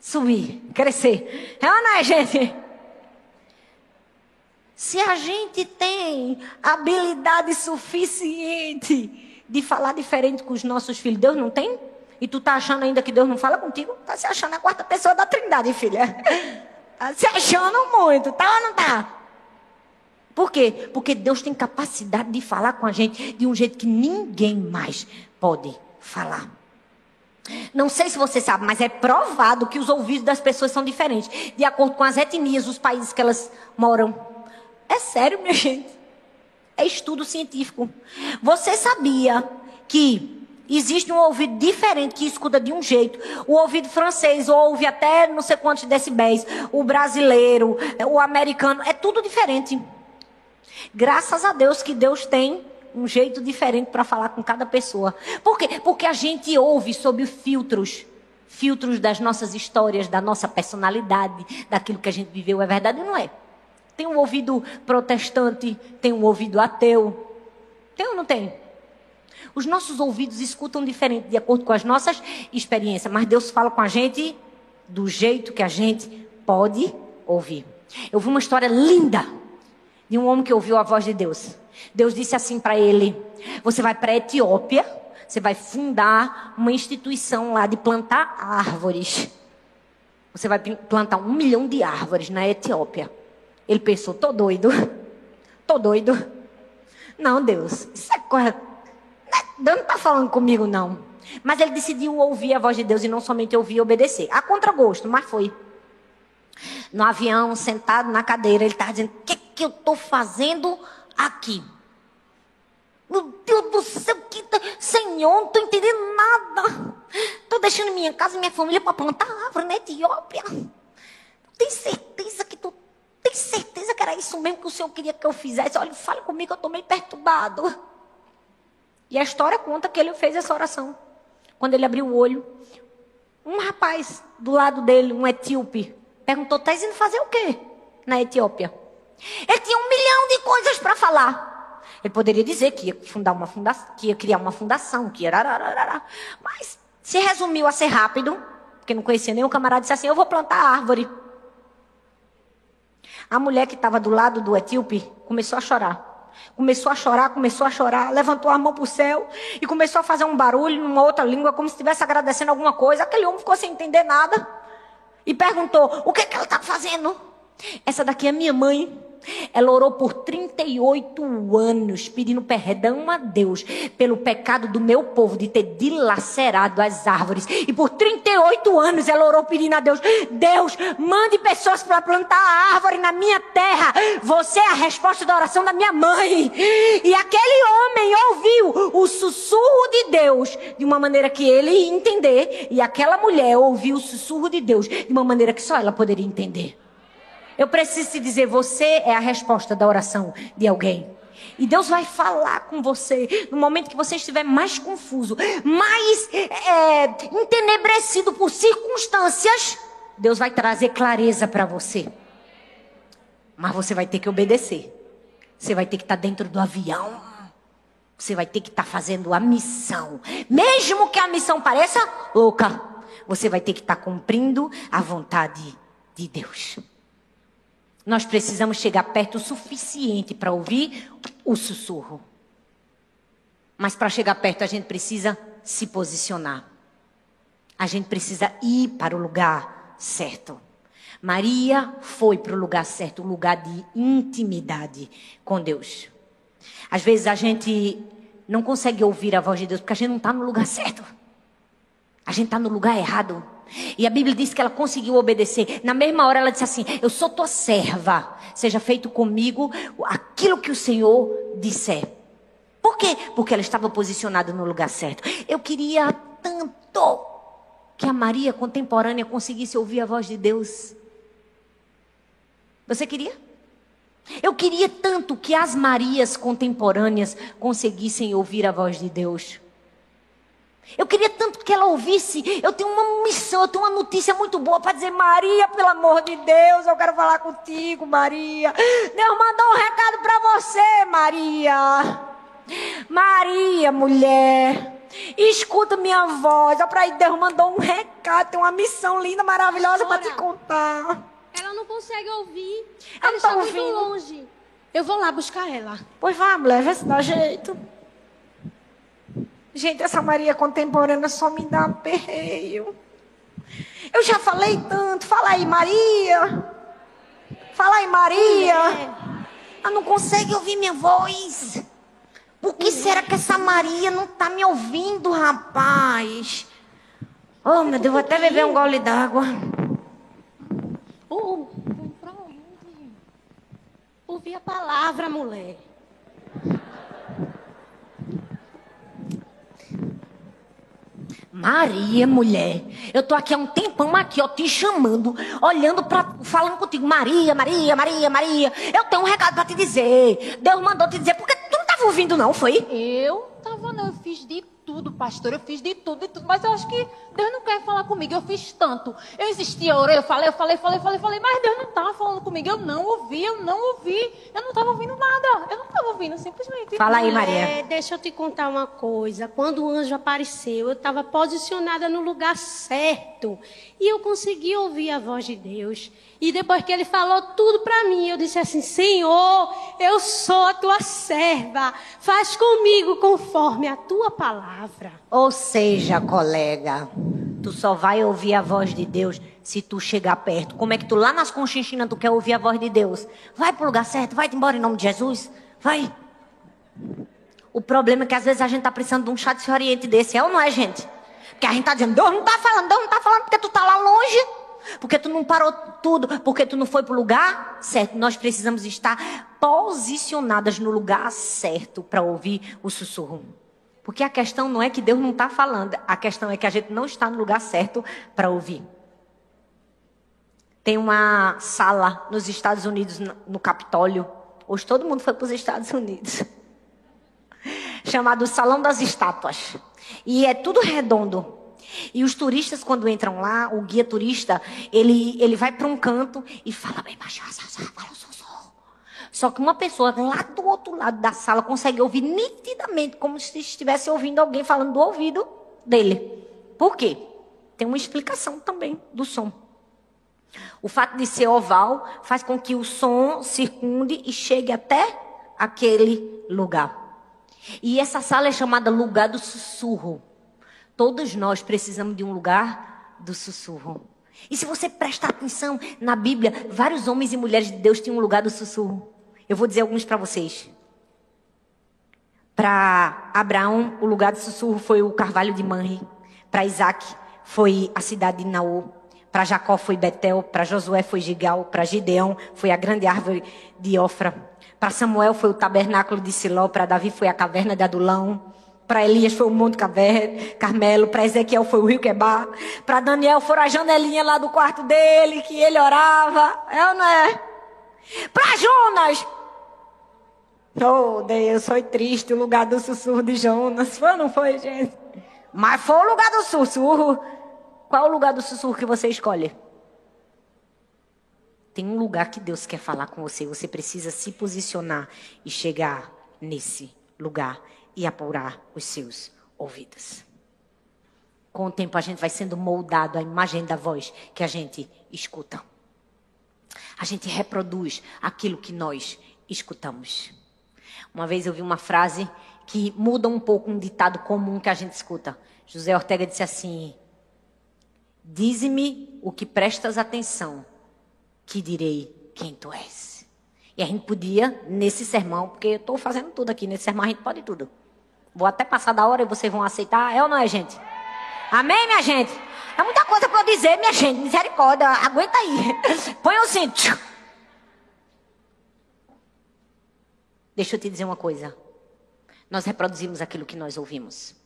[SPEAKER 1] subir, crescer. É ou não é, gente? Se a gente tem habilidade suficiente de falar diferente com os nossos filhos, Deus não tem? E tu tá achando ainda que Deus não fala contigo? Tá se achando a quarta pessoa da trindade, filha. Tá se achando muito, tá ou não tá? Por quê? Porque Deus tem capacidade de falar com a gente de um jeito que ninguém mais pode falar. Não sei se você sabe, mas é provado que os ouvidos das pessoas são diferentes, de acordo com as etnias, os países que elas moram. É sério, minha gente. É estudo científico. Você sabia que existe um ouvido diferente que escuta de um jeito? O ouvido francês ouve até não sei quantos decibéis. O brasileiro, o americano, é tudo diferente. Graças a Deus que Deus tem um jeito diferente para falar com cada pessoa. Por quê? Porque a gente ouve sob filtros. Filtros das nossas histórias, da nossa personalidade, daquilo que a gente viveu. É verdade ou não é? Tem um ouvido protestante, tem um ouvido ateu. Tem ou não tem? Os nossos ouvidos escutam diferente de acordo com as nossas experiências, mas Deus fala com a gente do jeito que a gente pode ouvir. Eu vi uma história linda de um homem que ouviu a voz de Deus. Deus disse assim para ele: Você vai para a Etiópia, você vai fundar uma instituição lá de plantar árvores. Você vai plantar um milhão de árvores na Etiópia. Ele pensou: Tô doido, tô doido. Não, Deus, isso é coisa. Deus não está falando comigo, não. Mas ele decidiu ouvir a voz de Deus e não somente ouvir e obedecer. A contragosto, mas foi. No avião, sentado na cadeira, ele estava dizendo: O que, que eu estou fazendo aqui. Meu Deus do céu, que tá... Senhor, não estou entendendo nada. Estou deixando minha casa e minha família para plantar árvore na Etiópia. Tem certeza tem certeza que era isso mesmo que o Senhor queria que eu fizesse? Olha, fale comigo, eu estou meio perturbado. E a história conta que ele fez essa oração. Quando ele abriu o olho, um rapaz do lado dele, um etíope, perguntou: "Tá indo fazer o quê na Etiópia?" Ele tinha um milhão de coisas para falar. Ele poderia dizer que ia fundar uma fundação, que ia criar uma fundação, que ia. Mas se resumiu a ser rápido, porque não conhecia nenhum camarada, disse assim: Eu vou plantar árvore. A mulher que estava do lado do etíope começou a chorar. Começou a chorar, começou a chorar, levantou a mão para o céu e começou a fazer um barulho numa outra língua, como se estivesse agradecendo alguma coisa. Aquele homem ficou sem entender nada e perguntou: O que, é que ela está fazendo? Essa daqui é minha mãe. Ela orou por 38 anos, pedindo perdão a Deus pelo pecado do meu povo de ter dilacerado as árvores. E por 38 anos ela orou pedindo a Deus: Deus, mande pessoas para plantar a árvore na minha terra. Você é a resposta da oração da minha mãe. E aquele homem ouviu o sussurro de Deus de uma maneira que ele ia entender. E aquela mulher ouviu o sussurro de Deus de uma maneira que só ela poderia entender. Eu preciso te dizer, você é a resposta da oração de alguém. E Deus vai falar com você no momento que você estiver mais confuso, mais é, entenebrecido por circunstâncias. Deus vai trazer clareza para você. Mas você vai ter que obedecer. Você vai ter que estar tá dentro do avião. Você vai ter que estar tá fazendo a missão. Mesmo que a missão pareça louca, você vai ter que estar tá cumprindo a vontade de Deus. Nós precisamos chegar perto o suficiente para ouvir o sussurro. Mas para chegar perto a gente precisa se posicionar. A gente precisa ir para o lugar certo. Maria foi para o lugar certo, um lugar de intimidade com Deus. Às vezes a gente não consegue ouvir a voz de Deus porque a gente não está no lugar certo. A gente está no lugar errado. E a Bíblia diz que ela conseguiu obedecer. Na mesma hora ela disse assim: Eu sou tua serva. Seja feito comigo aquilo que o Senhor disser. Por quê? Porque ela estava posicionada no lugar certo. Eu queria tanto que a Maria contemporânea conseguisse ouvir a voz de Deus. Você queria? Eu queria tanto que as Marias contemporâneas conseguissem ouvir a voz de Deus. Eu queria tanto que ela ouvisse. Eu tenho uma missão, eu tenho uma notícia muito boa para dizer: Maria, pelo amor de Deus, eu quero falar contigo, Maria. Deus mandou um recado para você, Maria. Maria, mulher. Escuta minha voz. Olha para aí, Deus mandou um recado. Tem uma missão linda, maravilhosa para te contar.
[SPEAKER 4] Ela não consegue ouvir.
[SPEAKER 1] Ela
[SPEAKER 4] Ela, está
[SPEAKER 1] tá
[SPEAKER 4] muito
[SPEAKER 1] ouvindo.
[SPEAKER 4] longe. Eu vou lá buscar ela.
[SPEAKER 1] Pois vá, mulher, vê se dá jeito. Gente, essa Maria contemporânea só me dá perreio. Eu já falei tanto. Fala aí, Maria. Fala aí, Maria. Ela não consegue ouvir minha voz. Por que será que essa Maria não está me ouvindo, rapaz? Oh, meu Deus, vou até beber um gole d'água.
[SPEAKER 4] Ouvir a palavra, mulher.
[SPEAKER 1] Maria, mulher, eu tô aqui há um tempão aqui, ó, te chamando, olhando para, falando contigo, Maria, Maria, Maria, Maria. Eu tenho um recado para te dizer. Deus mandou te dizer, porque tu não tava ouvindo não, foi?
[SPEAKER 3] Eu tava, não, eu fiz de tudo, pastor, eu fiz de tudo, de tudo, mas eu acho que Deus não quer falar comigo, eu fiz tanto. Eu insisti, eu orei, eu falei, eu falei, falei, falei, falei, mas Deus não tava falando comigo, eu não ouvi, eu não ouvi, eu não tava ouvindo nada, eu não tava ouvindo, simplesmente.
[SPEAKER 1] Fala aí, Maria.
[SPEAKER 4] É, deixa eu te contar uma coisa. Quando o anjo apareceu, eu estava posicionada no lugar certo. E eu consegui ouvir a voz de Deus. E depois que ele falou tudo para mim, eu disse assim: Senhor, eu sou a tua serva. Faz comigo conforme a tua palavra.
[SPEAKER 1] Ou seja, colega, tu só vai ouvir a voz de Deus se tu chegar perto. Como é que tu lá nas conchinchinas tu quer ouvir a voz de Deus? Vai pro lugar certo, vai embora em nome de Jesus. Vai. O problema é que às vezes a gente tá precisando de um chá de oriente desse, é ou não é, gente? Porque a gente tá dizendo, Deus não tá falando, Deus não tá falando porque tu tá lá longe. Porque tu não parou tudo, porque tu não foi pro lugar certo. Nós precisamos estar posicionadas no lugar certo para ouvir o sussurro. Porque a questão não é que Deus não está falando, a questão é que a gente não está no lugar certo para ouvir. Tem uma sala nos Estados Unidos, no Capitólio. Hoje todo mundo foi para os Estados Unidos. Chamado Salão das Estátuas. E é tudo redondo. E os turistas, quando entram lá, o guia turista, ele, ele vai para um canto e fala bem baixo. Só que uma pessoa lá do outro lado da sala consegue ouvir nitidamente, como se estivesse ouvindo alguém falando do ouvido dele. Por quê? Tem uma explicação também do som. O fato de ser oval faz com que o som circunde e chegue até aquele lugar. E essa sala é chamada lugar do sussurro. Todos nós precisamos de um lugar do sussurro. E se você prestar atenção na Bíblia, vários homens e mulheres de Deus tinham um lugar do sussurro. Eu vou dizer alguns para vocês. Para Abraão, o lugar do sussurro foi o carvalho de Manre. Para Isaac, foi a cidade de Naô. Para Jacó foi Betel, para Josué foi Gigal, para Gideão foi a grande árvore de Ofra. Para Samuel foi o tabernáculo de Siló, para Davi foi a caverna de Adulão. Para Elias foi o Monte Carmelo, para Ezequiel foi o rio Quebar, para Daniel foram a janelinha lá do quarto dele, que ele orava. É ou não é? Para Jonas. Oh, Deus, foi triste o lugar do sussurro de Jonas. Foi ou não foi, gente? Mas foi o lugar do sussurro. Qual é o lugar do sussurro que você escolhe? Tem um lugar que Deus quer falar com você. Você precisa se posicionar e chegar nesse lugar e apurar os seus ouvidos. Com o tempo a gente vai sendo moldado à imagem da voz que a gente escuta. A gente reproduz aquilo que nós escutamos. Uma vez eu vi uma frase que muda um pouco um ditado comum que a gente escuta. José Ortega disse assim: Dize-me o que prestas atenção, que direi quem tu és. E a gente podia, nesse sermão, porque eu estou fazendo tudo aqui, nesse sermão a gente pode tudo. Vou até passar da hora e vocês vão aceitar, é ou não é, gente? Amém, minha gente? É muita coisa para eu dizer, minha gente. Misericórdia, aguenta aí. Põe o cinto. Deixa eu te dizer uma coisa. Nós reproduzimos aquilo que nós ouvimos.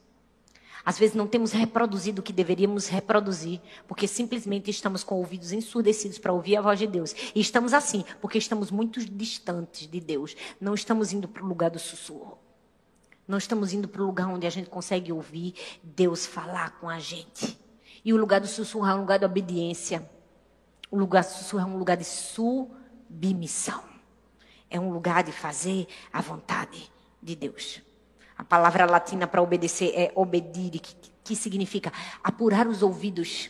[SPEAKER 1] Às vezes não temos reproduzido o que deveríamos reproduzir, porque simplesmente estamos com ouvidos ensurdecidos para ouvir a voz de Deus. E estamos assim, porque estamos muito distantes de Deus. Não estamos indo para o lugar do sussurro. Não estamos indo para o lugar onde a gente consegue ouvir Deus falar com a gente. E o lugar do sussurro é um lugar de obediência. O lugar do sussurro é um lugar de submissão. É um lugar de fazer a vontade de Deus. A palavra latina para obedecer é obedire, que, que significa apurar os ouvidos.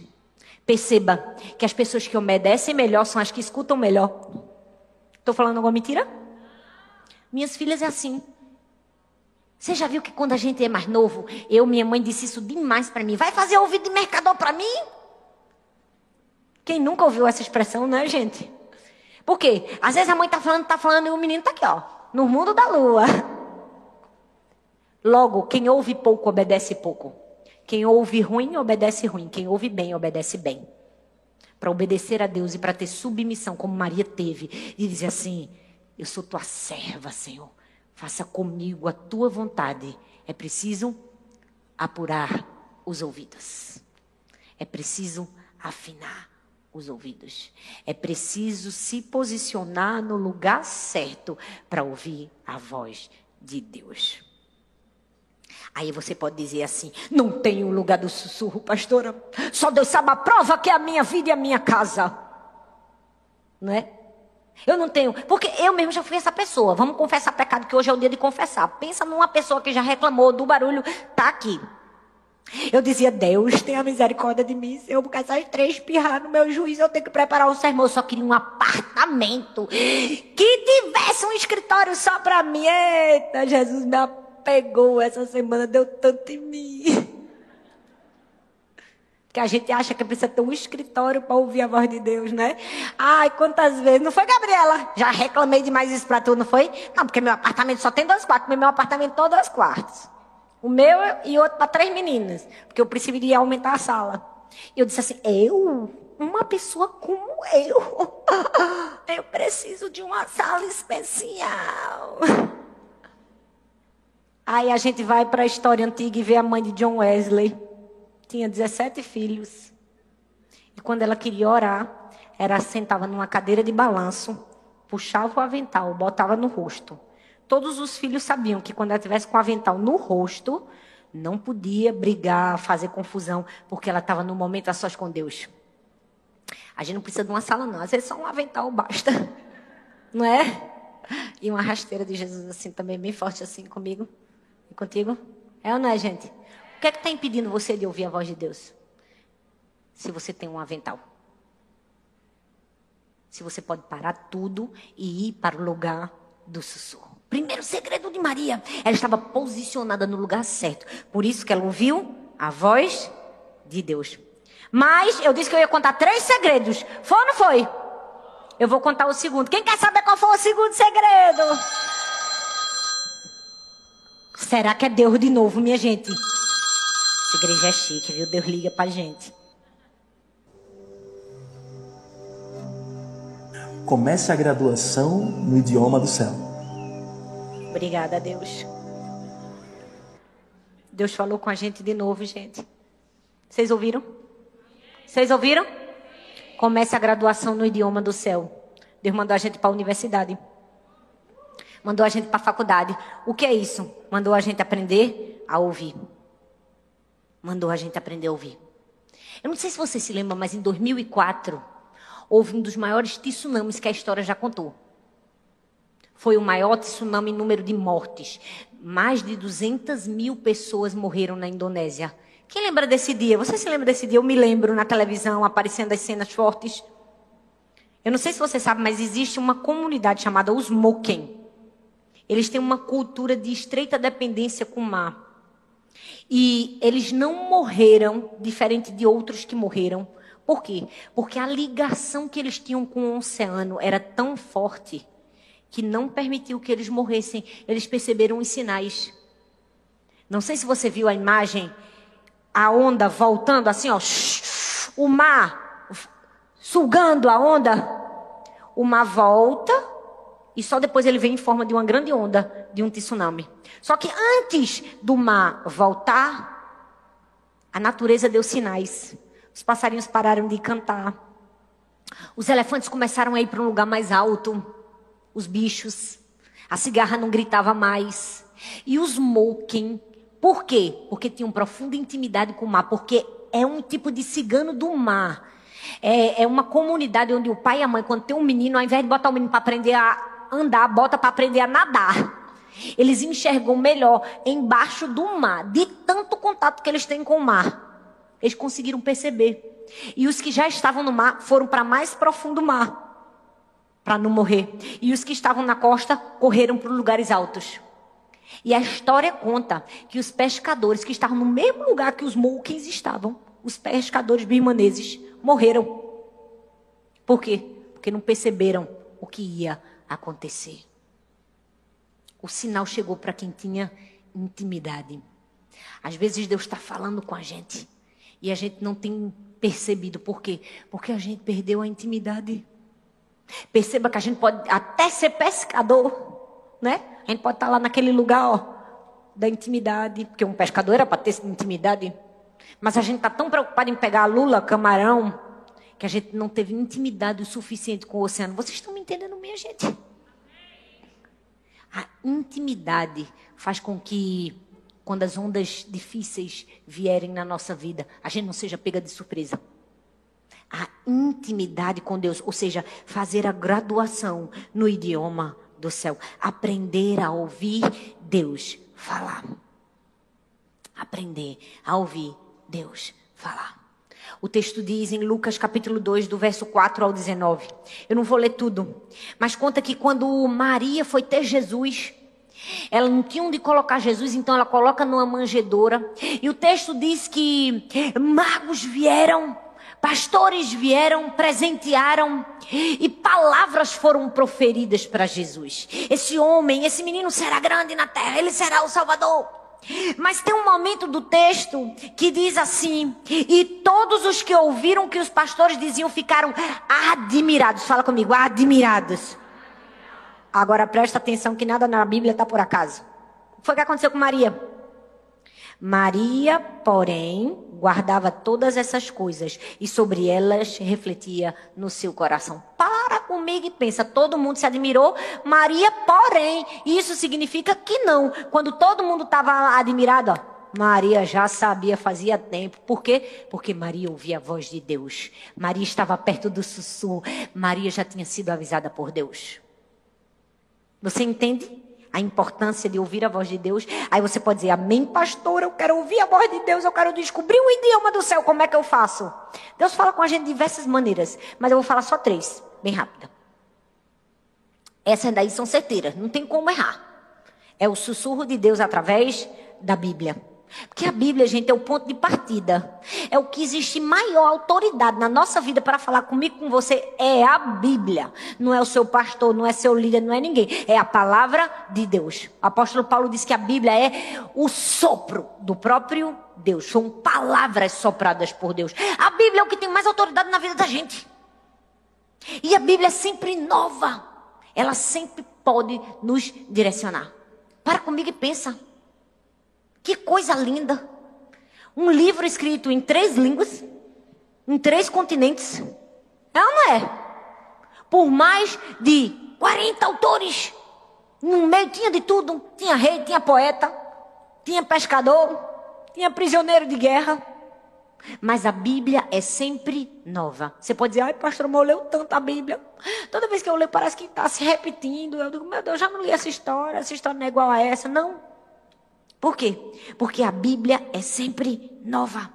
[SPEAKER 1] Perceba que as pessoas que obedecem melhor são as que escutam melhor. Estou falando alguma mentira? Minhas filhas é assim. Você já viu que quando a gente é mais novo, eu, minha mãe disse isso demais para mim. Vai fazer ouvido de mercador para mim? Quem nunca ouviu essa expressão, né, gente? Por quê? Às vezes a mãe tá falando, tá falando e o menino tá aqui, ó, no mundo da lua. Logo, quem ouve pouco obedece pouco. Quem ouve ruim obedece ruim. Quem ouve bem obedece bem. Para obedecer a Deus e para ter submissão, como Maria teve, e dizer assim: Eu sou tua serva, Senhor. Faça comigo a tua vontade. É preciso apurar os ouvidos. É preciso afinar os ouvidos. É preciso se posicionar no lugar certo para ouvir a voz de Deus. Aí você pode dizer assim: não tem o lugar do sussurro, pastora. Só Deus sabe a prova que é a minha vida e a minha casa. Não é? Eu não tenho. Porque eu mesmo já fui essa pessoa. Vamos confessar pecado, que hoje é o dia de confessar. Pensa numa pessoa que já reclamou do barulho, tá aqui. Eu dizia, Deus, tenha misericórdia de mim. Se eu porque essas três espirrar no meu juízo, eu tenho que preparar um sermão. Eu só queria um apartamento que tivesse um escritório só para mim. Eita, Jesus me pegou essa semana, deu tanto em mim. Que a gente acha que precisa ter um escritório para ouvir a voz de Deus, né? Ai, quantas vezes. Não foi, Gabriela? Já reclamei demais isso para tu, não foi? Não, porque meu apartamento só tem dois quartos. Meu apartamento tem dois quartos. O meu e outro para três meninas. Porque eu preferiria aumentar a sala. E eu disse assim: eu? Uma pessoa como eu? Eu preciso de uma sala especial. Aí a gente vai para a história antiga e vê a mãe de John Wesley. Tinha 17 filhos. E quando ela queria orar, ela sentava numa cadeira de balanço, puxava o avental, botava no rosto. Todos os filhos sabiam que quando ela tivesse com o avental no rosto, não podia brigar, fazer confusão, porque ela estava no momento a sós com Deus. A gente não precisa de uma sala, não. Às vezes só um avental basta. Não é? E uma rasteira de Jesus assim também, bem forte assim comigo. E contigo? É ou não é, gente? O que é que está impedindo você de ouvir a voz de Deus? Se você tem um avental. Se você pode parar tudo e ir para o lugar do sussurro. Primeiro segredo de Maria. Ela estava posicionada no lugar certo. Por isso que ela ouviu a voz de Deus. Mas eu disse que eu ia contar três segredos. Foi ou não foi? Eu vou contar o segundo. Quem quer saber qual foi o segundo segredo? Será que é Deus de novo, minha gente? Essa igreja é chique, viu? Deus liga pra gente.
[SPEAKER 2] Comece a graduação no idioma do céu.
[SPEAKER 1] Obrigada, Deus. Deus falou com a gente de novo, gente. Vocês ouviram? Vocês ouviram? Comece a graduação no idioma do céu. Deus mandou a gente para a universidade. Mandou a gente para a faculdade. O que é isso? Mandou a gente aprender a ouvir. Mandou a gente aprender a ouvir. Eu não sei se você se lembra, mas em 2004 houve um dos maiores tsunamis que a história já contou. Foi o maior tsunami em número de mortes. Mais de 200 mil pessoas morreram na Indonésia. Quem lembra desse dia? Você se lembra desse dia? Eu me lembro na televisão aparecendo as cenas fortes. Eu não sei se você sabe, mas existe uma comunidade chamada os Moken. eles têm uma cultura de estreita dependência com o mar. E eles não morreram, diferente de outros que morreram. Por quê? Porque a ligação que eles tinham com o oceano era tão forte que não permitiu que eles morressem. Eles perceberam os sinais. Não sei se você viu a imagem, a onda voltando assim, ó, o mar sugando a onda. O mar volta e só depois ele vem em forma de uma grande onda, de um tsunami. Só que antes do mar voltar, a natureza deu sinais. Os passarinhos pararam de cantar. Os elefantes começaram a ir para um lugar mais alto. Os bichos. A cigarra não gritava mais. E os moken. Por quê? Porque tinham profunda intimidade com o mar. Porque é um tipo de cigano do mar. É, é uma comunidade onde o pai e a mãe, quando tem um menino, ao invés de botar o menino para aprender a andar, bota para aprender a nadar. Eles enxergam melhor embaixo do mar, de tanto contato que eles têm com o mar. Eles conseguiram perceber. E os que já estavam no mar foram para mais profundo mar, para não morrer. E os que estavam na costa correram para lugares altos. E a história conta que os pescadores que estavam no mesmo lugar que os Moukins estavam, os pescadores birmaneses, morreram. Por quê? Porque não perceberam o que ia acontecer. O sinal chegou para quem tinha intimidade. Às vezes Deus está falando com a gente e a gente não tem percebido. Por quê? Porque a gente perdeu a intimidade. Perceba que a gente pode até ser pescador, né? A gente pode estar tá lá naquele lugar, ó, da intimidade, porque um pescador era para ter intimidade. Mas a gente está tão preocupado em pegar a lula, camarão, que a gente não teve intimidade o suficiente com o oceano. Vocês estão me entendendo, minha gente? A intimidade faz com que, quando as ondas difíceis vierem na nossa vida, a gente não seja pega de surpresa. A intimidade com Deus, ou seja, fazer a graduação no idioma do céu, aprender a ouvir Deus falar. Aprender a ouvir Deus falar. O texto diz em Lucas capítulo 2, do verso 4 ao 19. Eu não vou ler tudo, mas conta que quando Maria foi ter Jesus, ela não tinha onde colocar Jesus, então ela coloca numa manjedoura. E o texto diz que magos vieram, pastores vieram, presentearam e palavras foram proferidas para Jesus. Esse homem, esse menino será grande na terra, ele será o Salvador. Mas tem um momento do texto que diz assim: E todos os que ouviram que os pastores diziam ficaram admirados. Fala comigo, admirados. Agora presta atenção que nada na Bíblia está por acaso. O foi que aconteceu com Maria? Maria, porém, guardava todas essas coisas e sobre elas refletia no seu coração. Para comigo e pensa, todo mundo se admirou, Maria, porém, isso significa que não. Quando todo mundo estava admirado, ó, Maria já sabia fazia tempo. Por quê? Porque Maria ouvia a voz de Deus. Maria estava perto do sussurro. Maria já tinha sido avisada por Deus. Você entende? A importância de ouvir a voz de Deus. Aí você pode dizer, amém, pastor, eu quero ouvir a voz de Deus, eu quero descobrir o idioma do céu, como é que eu faço? Deus fala com a gente de diversas maneiras, mas eu vou falar só três, bem rápida. Essas daí são certeiras, não tem como errar. É o sussurro de Deus através da Bíblia. Porque a Bíblia, gente, é o ponto de partida. É o que existe maior autoridade na nossa vida para falar comigo, com você, é a Bíblia. Não é o seu pastor, não é seu líder, não é ninguém. É a palavra de Deus. O apóstolo Paulo diz que a Bíblia é o sopro do próprio Deus. São palavras sopradas por Deus. A Bíblia é o que tem mais autoridade na vida da gente. E a Bíblia é sempre nova. Ela sempre pode nos direcionar. Para comigo e pensa. Que coisa linda! Um livro escrito em três línguas, em três continentes. É ou não é? Por mais de 40 autores. No meio tinha de tudo. Tinha rei, tinha poeta, tinha pescador, tinha prisioneiro de guerra. Mas a Bíblia é sempre nova. Você pode dizer, ai, pastor, eu leu tanto a Bíblia. Toda vez que eu leio, parece que está se repetindo. Eu digo, meu Deus, já não li essa história, essa história não é igual a essa. Não. Por quê? Porque a Bíblia é sempre nova.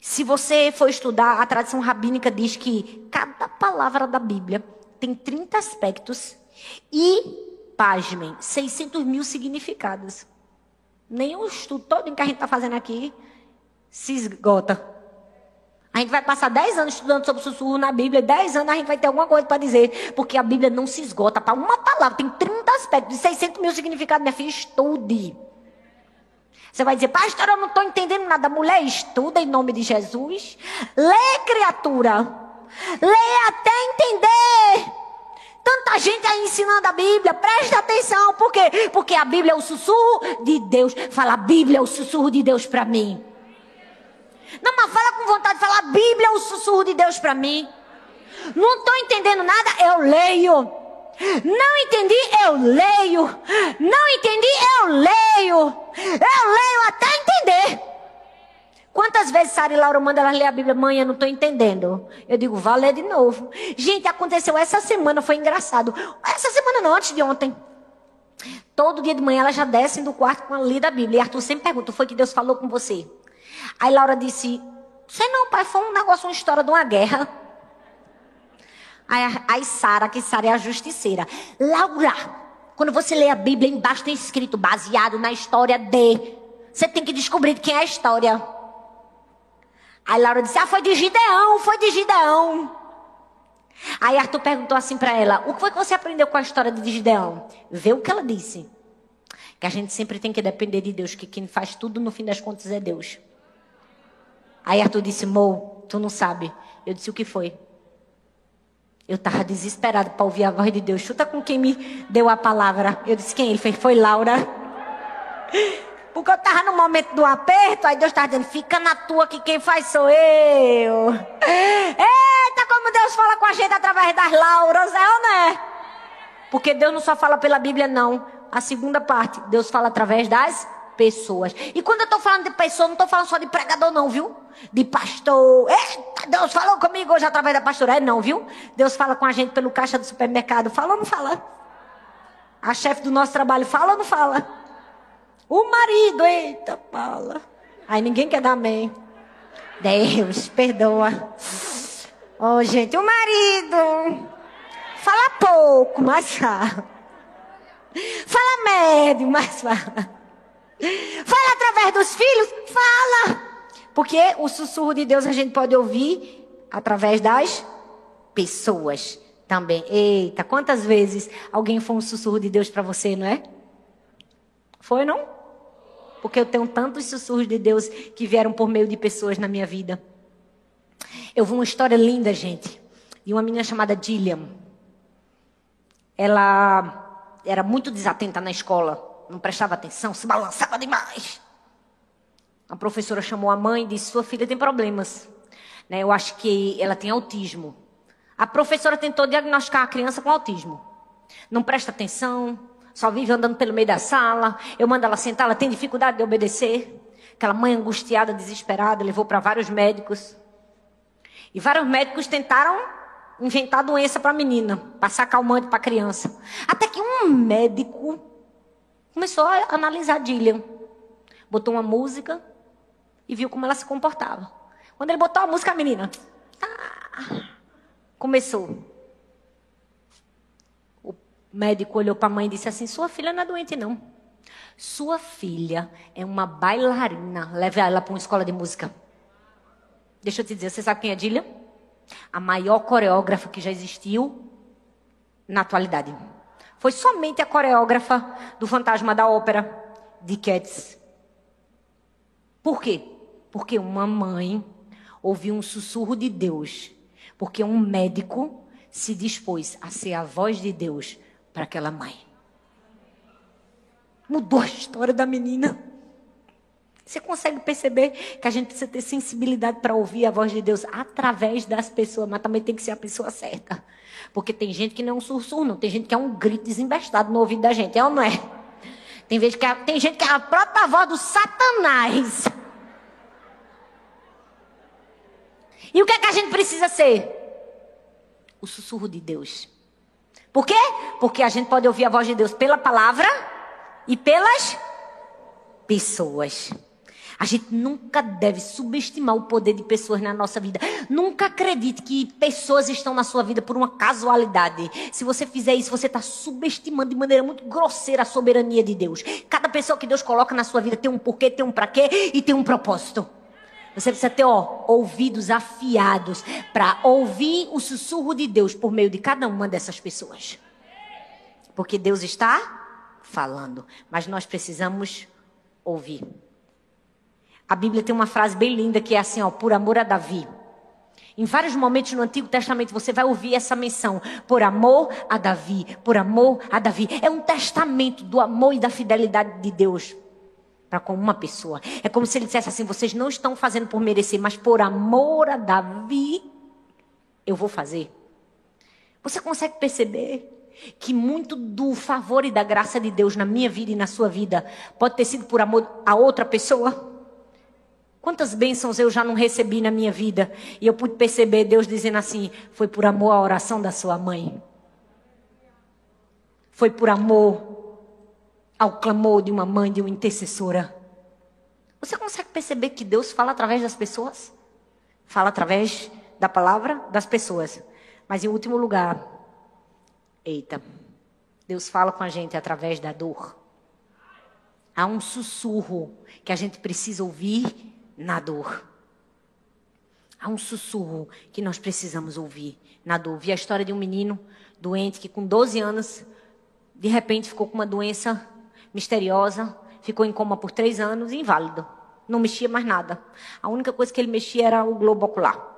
[SPEAKER 1] Se você for estudar, a tradição rabínica diz que cada palavra da Bíblia tem 30 aspectos e pasmem, 600 mil significados. O estudo todo que a gente está fazendo aqui se esgota. A gente vai passar 10 anos estudando sobre sussurro na Bíblia, 10 anos a gente vai ter alguma coisa para dizer, porque a Bíblia não se esgota para uma palavra, tem 30 aspectos, de 600 mil significados, minha filha, estude. Você vai dizer, pastor, eu não estou entendendo nada. Mulher, estuda em nome de Jesus. Lê, criatura. Lê até entender. Tanta gente aí ensinando a Bíblia, presta atenção. Por quê? Porque a Bíblia é o sussurro de Deus. Fala, a Bíblia é o sussurro de Deus para mim. Não, mas fala com vontade de falar, a Bíblia é o sussurro de Deus para mim. Não estou entendendo nada, eu leio. Não entendi, eu leio. Não entendi, eu leio. Eu leio até entender. Quantas vezes Sara e Laura mandam elas ler a Bíblia? Mãe, eu não estou entendendo. Eu digo, vá ler de novo. Gente, aconteceu essa semana, foi engraçado. Essa semana não, antes de ontem. Todo dia de manhã elas já descem do quarto com a lida da Bíblia. E Arthur sempre pergunta, foi que Deus falou com você? Aí Laura disse, sei não, pai, foi um negócio, uma história de uma guerra. Aí, aí Sara, que Sara é a justiceira. Laura, quando você lê a Bíblia, embaixo tem escrito baseado na história de. Você tem que descobrir quem é a história. Aí Laura disse: Ah, foi de Gideão, foi de Gideão. Aí Arthur perguntou assim para ela: O que foi que você aprendeu com a história de Gideão? Vê o que ela disse. Que a gente sempre tem que depender de Deus, que quem faz tudo no fim das contas é Deus. Aí Arthur disse: Mo, tu não sabe. Eu disse: O que foi? Eu estava desesperado para ouvir a voz de Deus. Chuta com quem me deu a palavra. Eu disse: Quem ele fez? Foi Laura. Porque eu estava no momento do aperto, aí Deus estava dizendo: Fica na tua que quem faz sou eu. Eita, como Deus fala com a gente através das Lauras, é ou não é? Porque Deus não só fala pela Bíblia, não. A segunda parte, Deus fala através das pessoas. E quando eu estou falando de pessoa, não estou falando só de pregador, não, viu? De pastor. Eita, Deus falou comigo hoje através da pastora. É não, viu? Deus fala com a gente pelo caixa do supermercado. Fala ou não fala? A chefe do nosso trabalho fala ou não fala? O marido, eita, fala. Aí ninguém quer dar amém. Deus, perdoa. Oh, gente, o marido. Fala pouco, mas fala. Fala médio, mas fala. Fala através dos filhos? Fala! Porque o sussurro de Deus a gente pode ouvir através das pessoas também. Eita, quantas vezes alguém foi um sussurro de Deus para você, não é? Foi, não? Porque eu tenho tantos sussurros de Deus que vieram por meio de pessoas na minha vida. Eu vi uma história linda, gente, de uma menina chamada Gillian. Ela era muito desatenta na escola não prestava atenção, se balançava demais. A professora chamou a mãe e disse: Sua filha tem problemas. Né, eu acho que ela tem autismo. A professora tentou diagnosticar a criança com autismo. Não presta atenção, só vive andando pelo meio da sala. Eu mando ela sentar, ela tem dificuldade de obedecer. Aquela mãe angustiada, desesperada, levou para vários médicos. E vários médicos tentaram inventar doença para a menina, passar calmante para a criança. Até que um médico Começou a analisar Dillian. Botou uma música e viu como ela se comportava. Quando ele botou a música, a menina. Ah, começou. O médico olhou para a mãe e disse assim: Sua filha não é doente, não. Sua filha é uma bailarina. Leve ela para uma escola de música. Deixa eu te dizer, você sabe quem é Dillian? A maior coreógrafa que já existiu na atualidade. Foi somente a coreógrafa do Fantasma da Ópera de Cats. Por quê? Porque uma mãe ouviu um sussurro de Deus. Porque um médico se dispôs a ser a voz de Deus para aquela mãe. Mudou a história da menina. Você consegue perceber que a gente precisa ter sensibilidade para ouvir a voz de Deus através das pessoas, mas também tem que ser a pessoa certa. Porque tem gente que não é um sussurro, não. Tem gente que é um grito desembestado no ouvido da gente. É ou não é? Tem, vez que é, tem gente que é a própria voz do Satanás. E o que é que a gente precisa ser? O sussurro de Deus. Por quê? Porque a gente pode ouvir a voz de Deus pela palavra e pelas pessoas. A gente nunca deve subestimar o poder de pessoas na nossa vida. Nunca acredite que pessoas estão na sua vida por uma casualidade. Se você fizer isso, você está subestimando de maneira muito grosseira a soberania de Deus. Cada pessoa que Deus coloca na sua vida tem um porquê, tem um para quê e tem um propósito. Você precisa ter ó, ouvidos afiados para ouvir o sussurro de Deus por meio de cada uma dessas pessoas. Porque Deus está falando, mas nós precisamos ouvir. A Bíblia tem uma frase bem linda que é assim, ó, por amor a Davi. Em vários momentos no Antigo Testamento você vai ouvir essa menção, por amor a Davi, por amor a Davi. É um testamento do amor e da fidelidade de Deus para com uma pessoa. É como se ele dissesse assim: vocês não estão fazendo por merecer, mas por amor a Davi, eu vou fazer. Você consegue perceber que muito do favor e da graça de Deus na minha vida e na sua vida pode ter sido por amor a outra pessoa? Quantas bênçãos eu já não recebi na minha vida e eu pude perceber Deus dizendo assim: foi por amor à oração da sua mãe. Foi por amor ao clamor de uma mãe, de uma intercessora. Você consegue perceber que Deus fala através das pessoas? Fala através da palavra das pessoas. Mas em último lugar, eita, Deus fala com a gente através da dor. Há um sussurro que a gente precisa ouvir na dor. Há um sussurro que nós precisamos ouvir na dor. Vi a história de um menino doente que, com 12 anos, de repente ficou com uma doença misteriosa, ficou em coma por três anos inválido. Não mexia mais nada. A única coisa que ele mexia era o globo ocular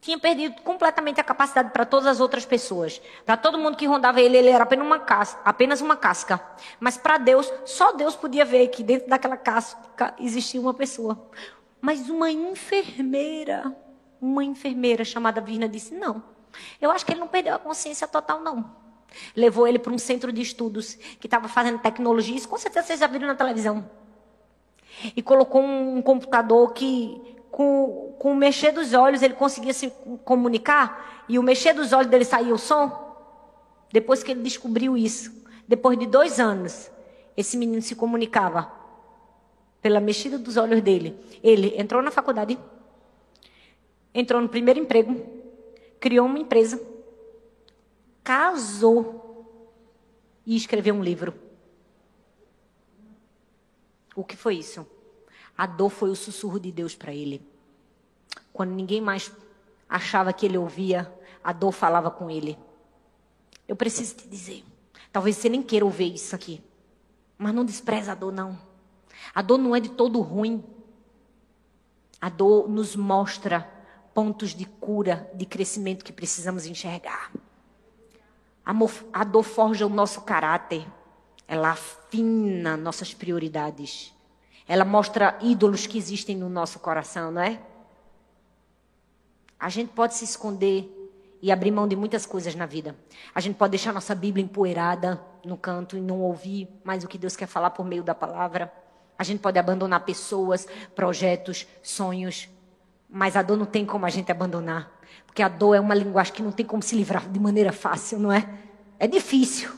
[SPEAKER 1] tinha perdido completamente a capacidade para todas as outras pessoas. Para todo mundo que rondava ele, ele era apenas uma casca. Apenas uma casca. Mas para Deus, só Deus podia ver que dentro daquela casca existia uma pessoa. Mas uma enfermeira, uma enfermeira chamada Virna disse: Não, eu acho que ele não perdeu a consciência total, não. Levou ele para um centro de estudos que estava fazendo tecnologia, isso com certeza vocês já viram na televisão. E colocou um computador que com, com o mexer dos olhos ele conseguia se comunicar e o mexer dos olhos dele saía o som. Depois que ele descobriu isso, depois de dois anos, esse menino se comunicava pela mexida dos olhos dele. Ele entrou na faculdade, entrou no primeiro emprego, criou uma empresa, casou e escreveu um livro. O que foi isso? A dor foi o sussurro de Deus para ele. Quando ninguém mais achava que ele ouvia, a dor falava com ele. Eu preciso te dizer, talvez você nem queira ouvir isso aqui, mas não despreza a dor, não. A dor não é de todo ruim. A dor nos mostra pontos de cura, de crescimento que precisamos enxergar. A dor forja o nosso caráter, ela afina nossas prioridades. Ela mostra ídolos que existem no nosso coração, não é? A gente pode se esconder e abrir mão de muitas coisas na vida. A gente pode deixar nossa Bíblia empoeirada no canto e não ouvir mais o que Deus quer falar por meio da palavra. A gente pode abandonar pessoas, projetos, sonhos. Mas a dor não tem como a gente abandonar. Porque a dor é uma linguagem que não tem como se livrar de maneira fácil, não é? É difícil.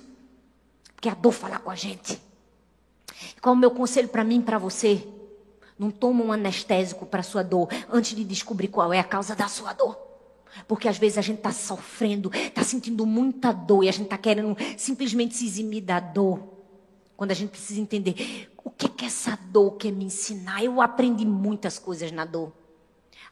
[SPEAKER 1] Porque a dor fala com a gente. Qual é o meu conselho para mim e para você? Não toma um anestésico para sua dor antes de descobrir qual é a causa da sua dor. Porque às vezes a gente está sofrendo, está sentindo muita dor e a gente está querendo simplesmente se eximir da dor. Quando a gente precisa entender o que, que essa dor quer me ensinar. Eu aprendi muitas coisas na dor.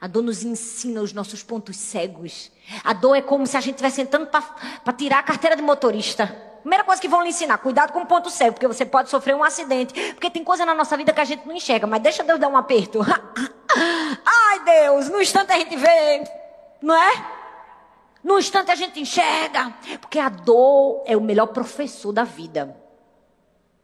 [SPEAKER 1] A dor nos ensina os nossos pontos cegos. A dor é como se a gente estivesse tentando para tirar a carteira de motorista. Primeira coisa que vão lhe ensinar, cuidado com o ponto cego, porque você pode sofrer um acidente. Porque tem coisa na nossa vida que a gente não enxerga, mas deixa Deus dar um aperto. Ai, Deus, no instante a gente vê, não é? No instante a gente enxerga, porque a dor é o melhor professor da vida.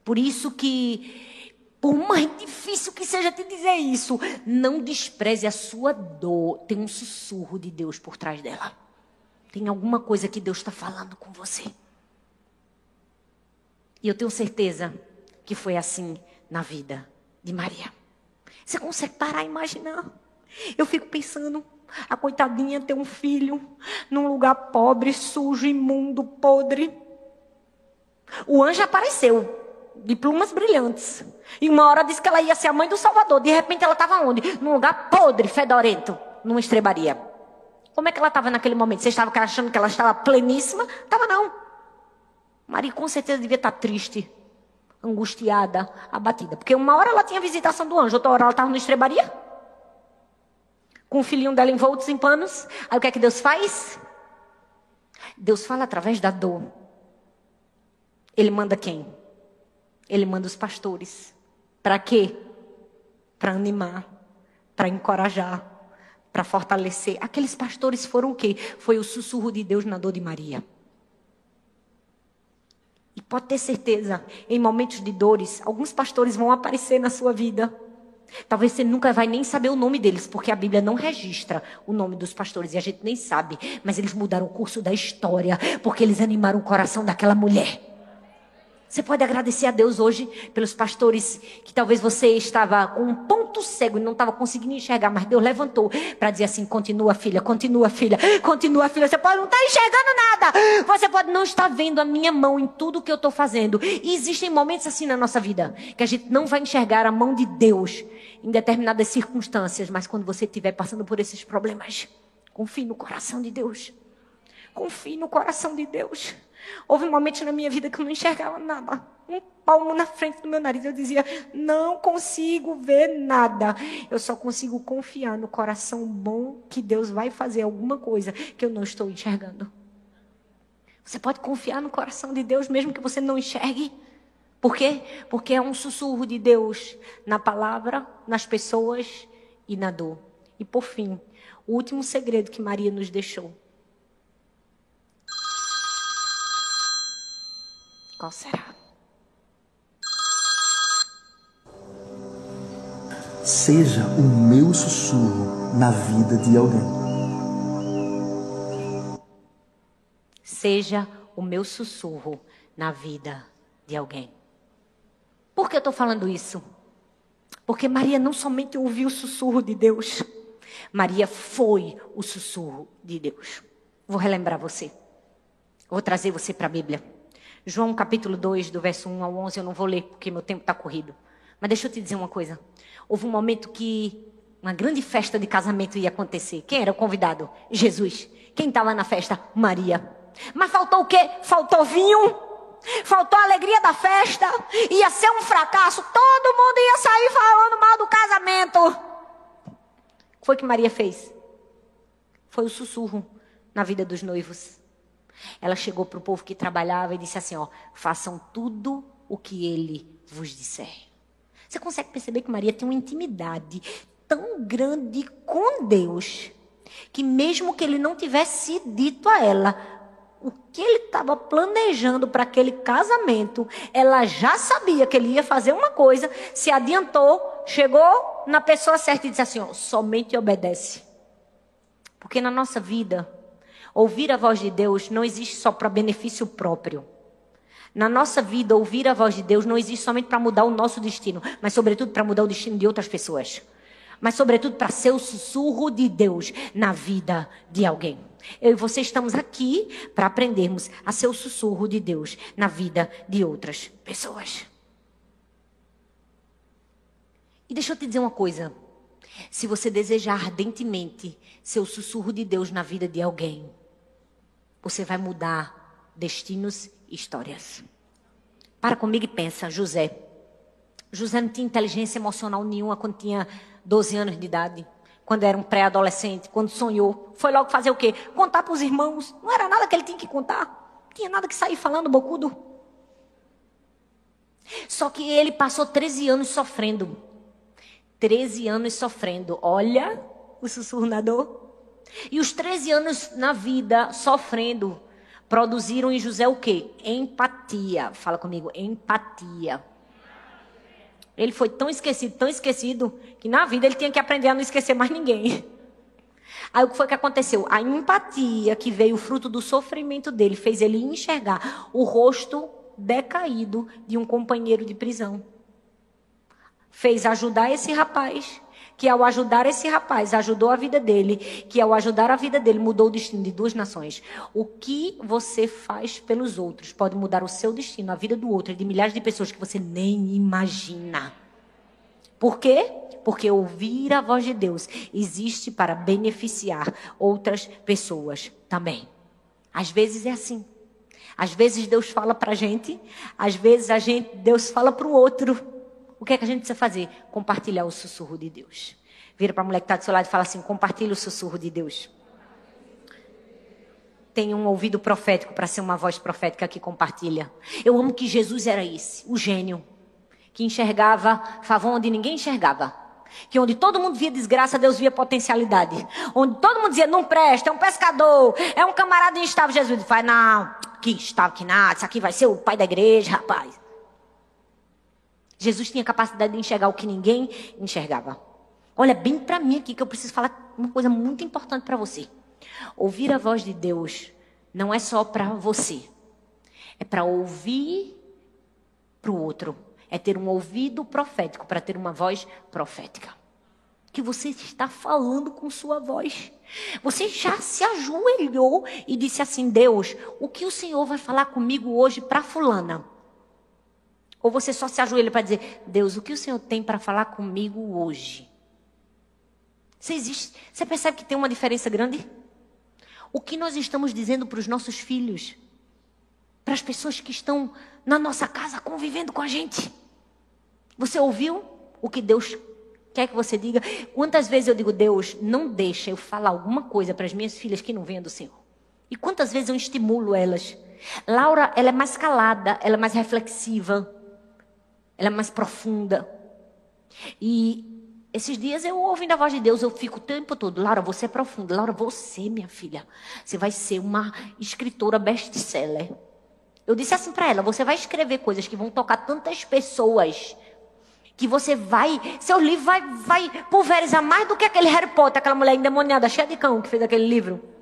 [SPEAKER 1] Por isso que, por mais difícil que seja te dizer isso, não despreze a sua dor. Tem um sussurro de Deus por trás dela. Tem alguma coisa que Deus está falando com você. E eu tenho certeza que foi assim na vida de Maria. Você consegue parar e imaginar? Eu fico pensando, a coitadinha ter um filho num lugar pobre, sujo, imundo, podre. O anjo apareceu. de plumas brilhantes. E uma hora disse que ela ia ser a mãe do Salvador. De repente ela estava onde? Num lugar podre, fedorento, numa estrebaria. Como é que ela estava naquele momento? Você estava achando que ela estava pleníssima? Estava não. Maria com certeza devia estar triste, angustiada, abatida. Porque uma hora ela tinha visitação do anjo, outra hora ela estava na estrebaria. Com o filhinho dela envoltos em panos. Aí o que é que Deus faz? Deus fala através da dor. Ele manda quem? Ele manda os pastores. Para quê? Para animar, para encorajar, para fortalecer. Aqueles pastores foram o quê? Foi o sussurro de Deus na dor de Maria. Pode ter certeza, em momentos de dores, alguns pastores vão aparecer na sua vida. Talvez você nunca vai nem saber o nome deles, porque a Bíblia não registra o nome dos pastores e a gente nem sabe. Mas eles mudaram o curso da história, porque eles animaram o coração daquela mulher. Você pode agradecer a Deus hoje pelos pastores que talvez você estava com um ponto cego e não estava conseguindo enxergar, mas Deus levantou para dizer assim: continua, filha, continua, filha, continua, filha. Você pode não estar tá enxergando nada, você pode não estar vendo a minha mão em tudo que eu estou fazendo. E existem momentos assim na nossa vida que a gente não vai enxergar a mão de Deus em determinadas circunstâncias, mas quando você estiver passando por esses problemas, confie no coração de Deus. Confie no coração de Deus. Houve momentos na minha vida que eu não enxergava nada. Um palmo na frente do meu nariz. Eu dizia, não consigo ver nada. Eu só consigo confiar no coração bom que Deus vai fazer alguma coisa que eu não estou enxergando. Você pode confiar no coração de Deus mesmo que você não enxergue. Por quê? Porque é um sussurro de Deus na palavra, nas pessoas e na dor. E por fim, o último segredo que Maria nos deixou Qual será?
[SPEAKER 2] Seja o meu sussurro na vida de alguém.
[SPEAKER 1] Seja o meu sussurro na vida de alguém. Por que eu estou falando isso? Porque Maria não somente ouviu o sussurro de Deus, Maria foi o sussurro de Deus. Vou relembrar você. Vou trazer você para a Bíblia. João capítulo 2, do verso 1 ao 11, eu não vou ler porque meu tempo está corrido. Mas deixa eu te dizer uma coisa. Houve um momento que uma grande festa de casamento ia acontecer. Quem era o convidado? Jesus. Quem estava na festa? Maria. Mas faltou o quê? Faltou vinho. Faltou a alegria da festa. Ia ser um fracasso. Todo mundo ia sair falando mal do casamento. O que foi que Maria fez? Foi o sussurro na vida dos noivos. Ela chegou para o povo que trabalhava e disse assim: ó, façam tudo o que ele vos disser. Você consegue perceber que Maria tem uma intimidade tão grande com Deus que mesmo que ele não tivesse dito a ela o que ele estava planejando para aquele casamento, ela já sabia que ele ia fazer uma coisa, se adiantou, chegou na pessoa certa e disse assim: ó, somente obedece. Porque na nossa vida, Ouvir a voz de Deus não existe só para benefício próprio. Na nossa vida, ouvir a voz de Deus não existe somente para mudar o nosso destino, mas sobretudo para mudar o destino de outras pessoas. Mas sobretudo para ser o sussurro de Deus na vida de alguém. Eu e você estamos aqui para aprendermos a ser o sussurro de Deus na vida de outras pessoas. E deixa eu te dizer uma coisa. Se você desejar ardentemente ser o sussurro de Deus na vida de alguém, você vai mudar destinos e histórias. Para comigo e pensa, José. José não tinha inteligência emocional nenhuma quando tinha 12 anos de idade. Quando era um pré-adolescente, quando sonhou. Foi logo fazer o quê? Contar para os irmãos. Não era nada que ele tinha que contar. Não tinha nada que sair falando, bocudo. Só que ele passou 13 anos sofrendo. 13 anos sofrendo. Olha o sussurro na dor. E os 13 anos na vida sofrendo produziram em José o quê? Empatia. Fala comigo, empatia. Ele foi tão esquecido, tão esquecido, que na vida ele tinha que aprender a não esquecer mais ninguém. Aí o que foi que aconteceu? A empatia que veio fruto do sofrimento dele fez ele enxergar o rosto decaído de um companheiro de prisão. Fez ajudar esse rapaz que ao ajudar esse rapaz, ajudou a vida dele, que ao ajudar a vida dele mudou o destino de duas nações. O que você faz pelos outros pode mudar o seu destino, a vida do outro e de milhares de pessoas que você nem imagina. Por quê? Porque ouvir a voz de Deus existe para beneficiar outras pessoas também. Às vezes é assim. Às vezes Deus fala para a gente, às vezes a gente, Deus fala para o outro. O que é que a gente precisa fazer? Compartilhar o sussurro de Deus. Vira para a mulher que está do seu lado e fala assim: compartilha o sussurro de Deus. Tem um ouvido profético para ser uma voz profética que compartilha. Eu amo que Jesus era esse, o gênio, que enxergava favor onde ninguém enxergava. Que onde todo mundo via desgraça, Deus via potencialidade. Onde todo mundo dizia, não presta, é um pescador, é um camarada instável. Jesus faz, não, que está que nada, isso aqui vai ser o pai da igreja, rapaz. Jesus tinha capacidade de enxergar o que ninguém enxergava. Olha bem para mim aqui que eu preciso falar uma coisa muito importante para você. Ouvir a voz de Deus não é só para você. É para ouvir para o outro. É ter um ouvido profético para ter uma voz profética. Que você está falando com sua voz. Você já se ajoelhou e disse assim: Deus, o que o Senhor vai falar comigo hoje para Fulana? Ou você só se ajoelha para dizer: Deus, o que o Senhor tem para falar comigo hoje? Você, existe, você percebe que tem uma diferença grande? O que nós estamos dizendo para os nossos filhos? Para as pessoas que estão na nossa casa convivendo com a gente? Você ouviu o que Deus quer que você diga? Quantas vezes eu digo, Deus, não deixa eu falar alguma coisa para as minhas filhas que não venham do Senhor? E quantas vezes eu estimulo elas? Laura, ela é mais calada, ela é mais reflexiva. Ela é mais profunda. E esses dias eu ouvindo a voz de Deus, eu fico o tempo todo, Laura, você é profunda. Laura, você, minha filha, você vai ser uma escritora best-seller. Eu disse assim para ela, você vai escrever coisas que vão tocar tantas pessoas que você vai, seu livro vai, vai pulverizar mais do que aquele Harry Potter, aquela mulher endemoniada, cheia de cão que fez aquele livro.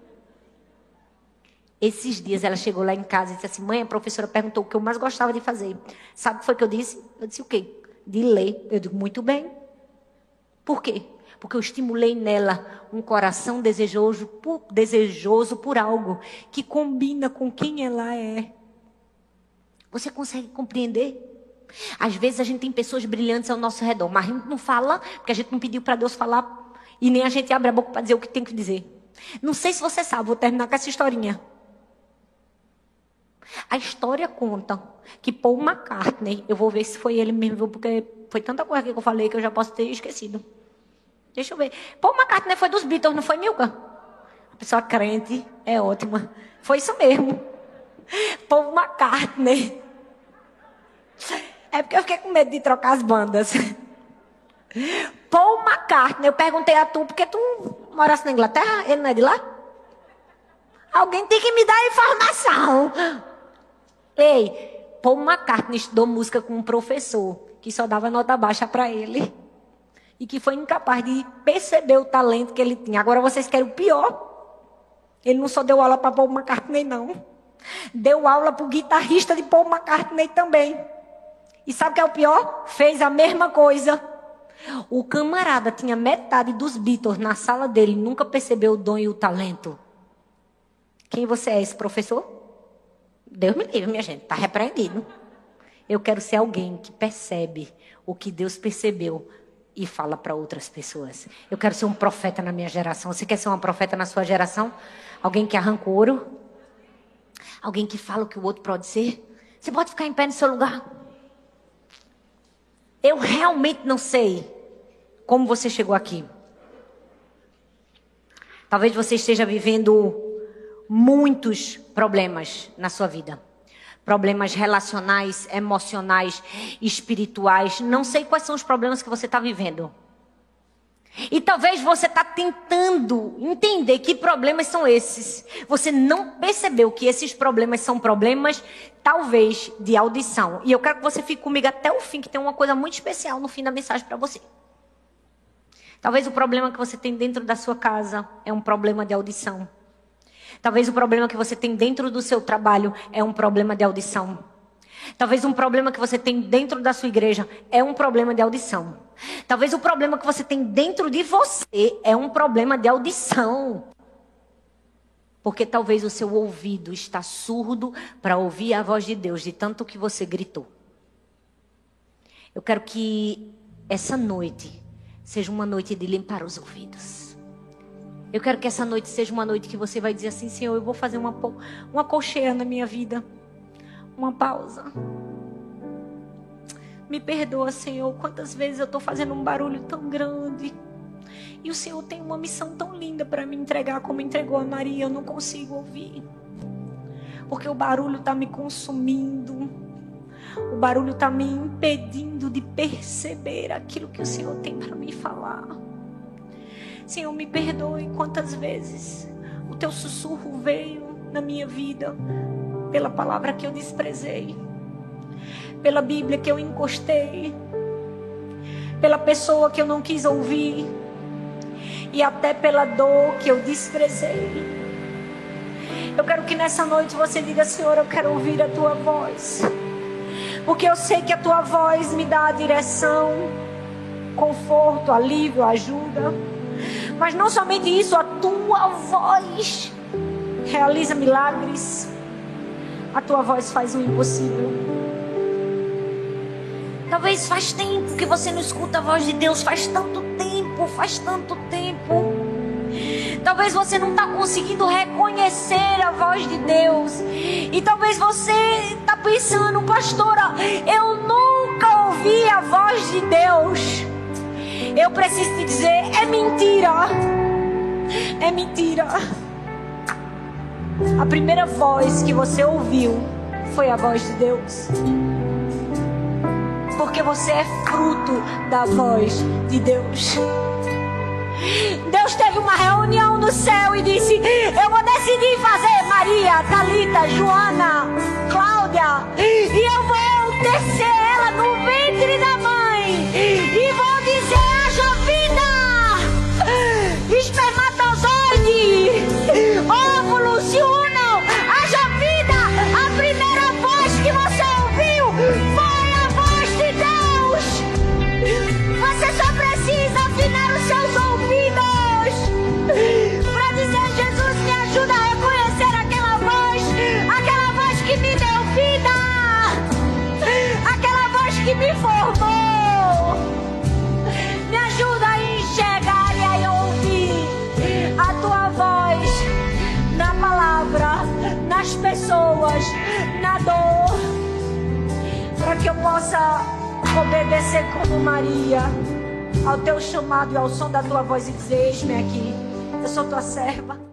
[SPEAKER 1] Esses dias ela chegou lá em casa e disse assim: Mãe, a professora perguntou o que eu mais gostava de fazer. Sabe o que foi que eu disse? Eu disse o quê? De ler. Eu digo: Muito bem. Por quê? Porque eu estimulei nela um coração desejoso por, desejoso por algo que combina com quem ela é. Você consegue compreender? Às vezes a gente tem pessoas brilhantes ao nosso redor, mas a gente não fala, porque a gente não pediu para Deus falar e nem a gente abre a boca para dizer o que tem que dizer. Não sei se você sabe, vou terminar com essa historinha. A história conta que Paul McCartney, eu vou ver se foi ele mesmo, porque foi tanta coisa que eu falei que eu já posso ter esquecido. Deixa eu ver. Paul McCartney foi dos Beatles, não foi, Milka? A pessoa crente é ótima. Foi isso mesmo. Paul McCartney. É porque eu fiquei com medo de trocar as bandas. Paul McCartney, eu perguntei a tu, porque tu morasse na Inglaterra? Ele não é de lá? Alguém tem que me dar informação. Ei, Paul McCartney estudou música com um professor que só dava nota baixa para ele. E que foi incapaz de perceber o talento que ele tinha. Agora vocês querem o pior. Ele não só deu aula para Paul McCartney, não. Deu aula para o guitarrista de Paul McCartney também. E sabe o que é o pior? Fez a mesma coisa. O camarada tinha metade dos Beatles na sala dele, nunca percebeu o dom e o talento. Quem você é, esse professor? Deus me livre, minha gente, está repreendido. Eu quero ser alguém que percebe o que Deus percebeu e fala para outras pessoas. Eu quero ser um profeta na minha geração. Você quer ser uma profeta na sua geração? Alguém que arranca ouro? Alguém que fala o que o outro pode ser? Você pode ficar em pé no seu lugar? Eu realmente não sei como você chegou aqui. Talvez você esteja vivendo muitos problemas na sua vida. Problemas relacionais, emocionais, espirituais. Não sei quais são os problemas que você está vivendo. E talvez você está tentando entender que problemas são esses. Você não percebeu que esses problemas são problemas, talvez, de audição. E eu quero que você fique comigo até o fim, que tem uma coisa muito especial no fim da mensagem para você. Talvez o problema que você tem dentro da sua casa é um problema de audição. Talvez o problema que você tem dentro do seu trabalho é um problema de audição. Talvez um problema que você tem dentro da sua igreja é um problema de audição. Talvez o problema que você tem dentro de você é um problema de audição. Porque talvez o seu ouvido está surdo para ouvir a voz de Deus de tanto que você gritou. Eu quero que essa noite seja uma noite de limpar os ouvidos. Eu quero que essa noite seja uma noite que você vai dizer assim, Senhor, eu vou fazer uma, uma colcheia na minha vida. Uma pausa. Me perdoa, Senhor, quantas vezes eu estou fazendo um barulho tão grande. E o Senhor tem uma missão tão linda para me entregar como entregou a Maria. Eu não consigo ouvir. Porque o barulho está me consumindo. O barulho está me impedindo de perceber aquilo que o Senhor tem para me falar. Senhor, me perdoe quantas vezes o teu sussurro veio na minha vida pela palavra que eu desprezei, pela Bíblia que eu encostei, pela pessoa que eu não quis ouvir e até pela dor que eu desprezei. Eu quero que nessa noite você diga, Senhor, eu quero ouvir a tua voz. Porque eu sei que a tua voz me dá a direção, conforto, alívio, ajuda. Mas não somente isso, a tua voz realiza milagres. A tua voz faz o impossível. Talvez faz tempo que você não escuta a voz de Deus, faz tanto tempo, faz tanto tempo. Talvez você não está conseguindo reconhecer a voz de Deus. E talvez você está pensando, pastora, eu nunca ouvi a voz de Deus. Eu preciso te dizer, é mentira. É mentira. A primeira voz que você ouviu foi a voz de Deus. Porque você é fruto da voz de Deus. Deus teve uma reunião no céu e disse: Eu vou decidir fazer Maria, Talita, Joana, Cláudia, e eu vou descer ela no ventre da mãe e vou para que eu possa obedecer como Maria ao teu chamado e ao som da tua voz e dizer: Eis-me aqui, eu sou tua serva.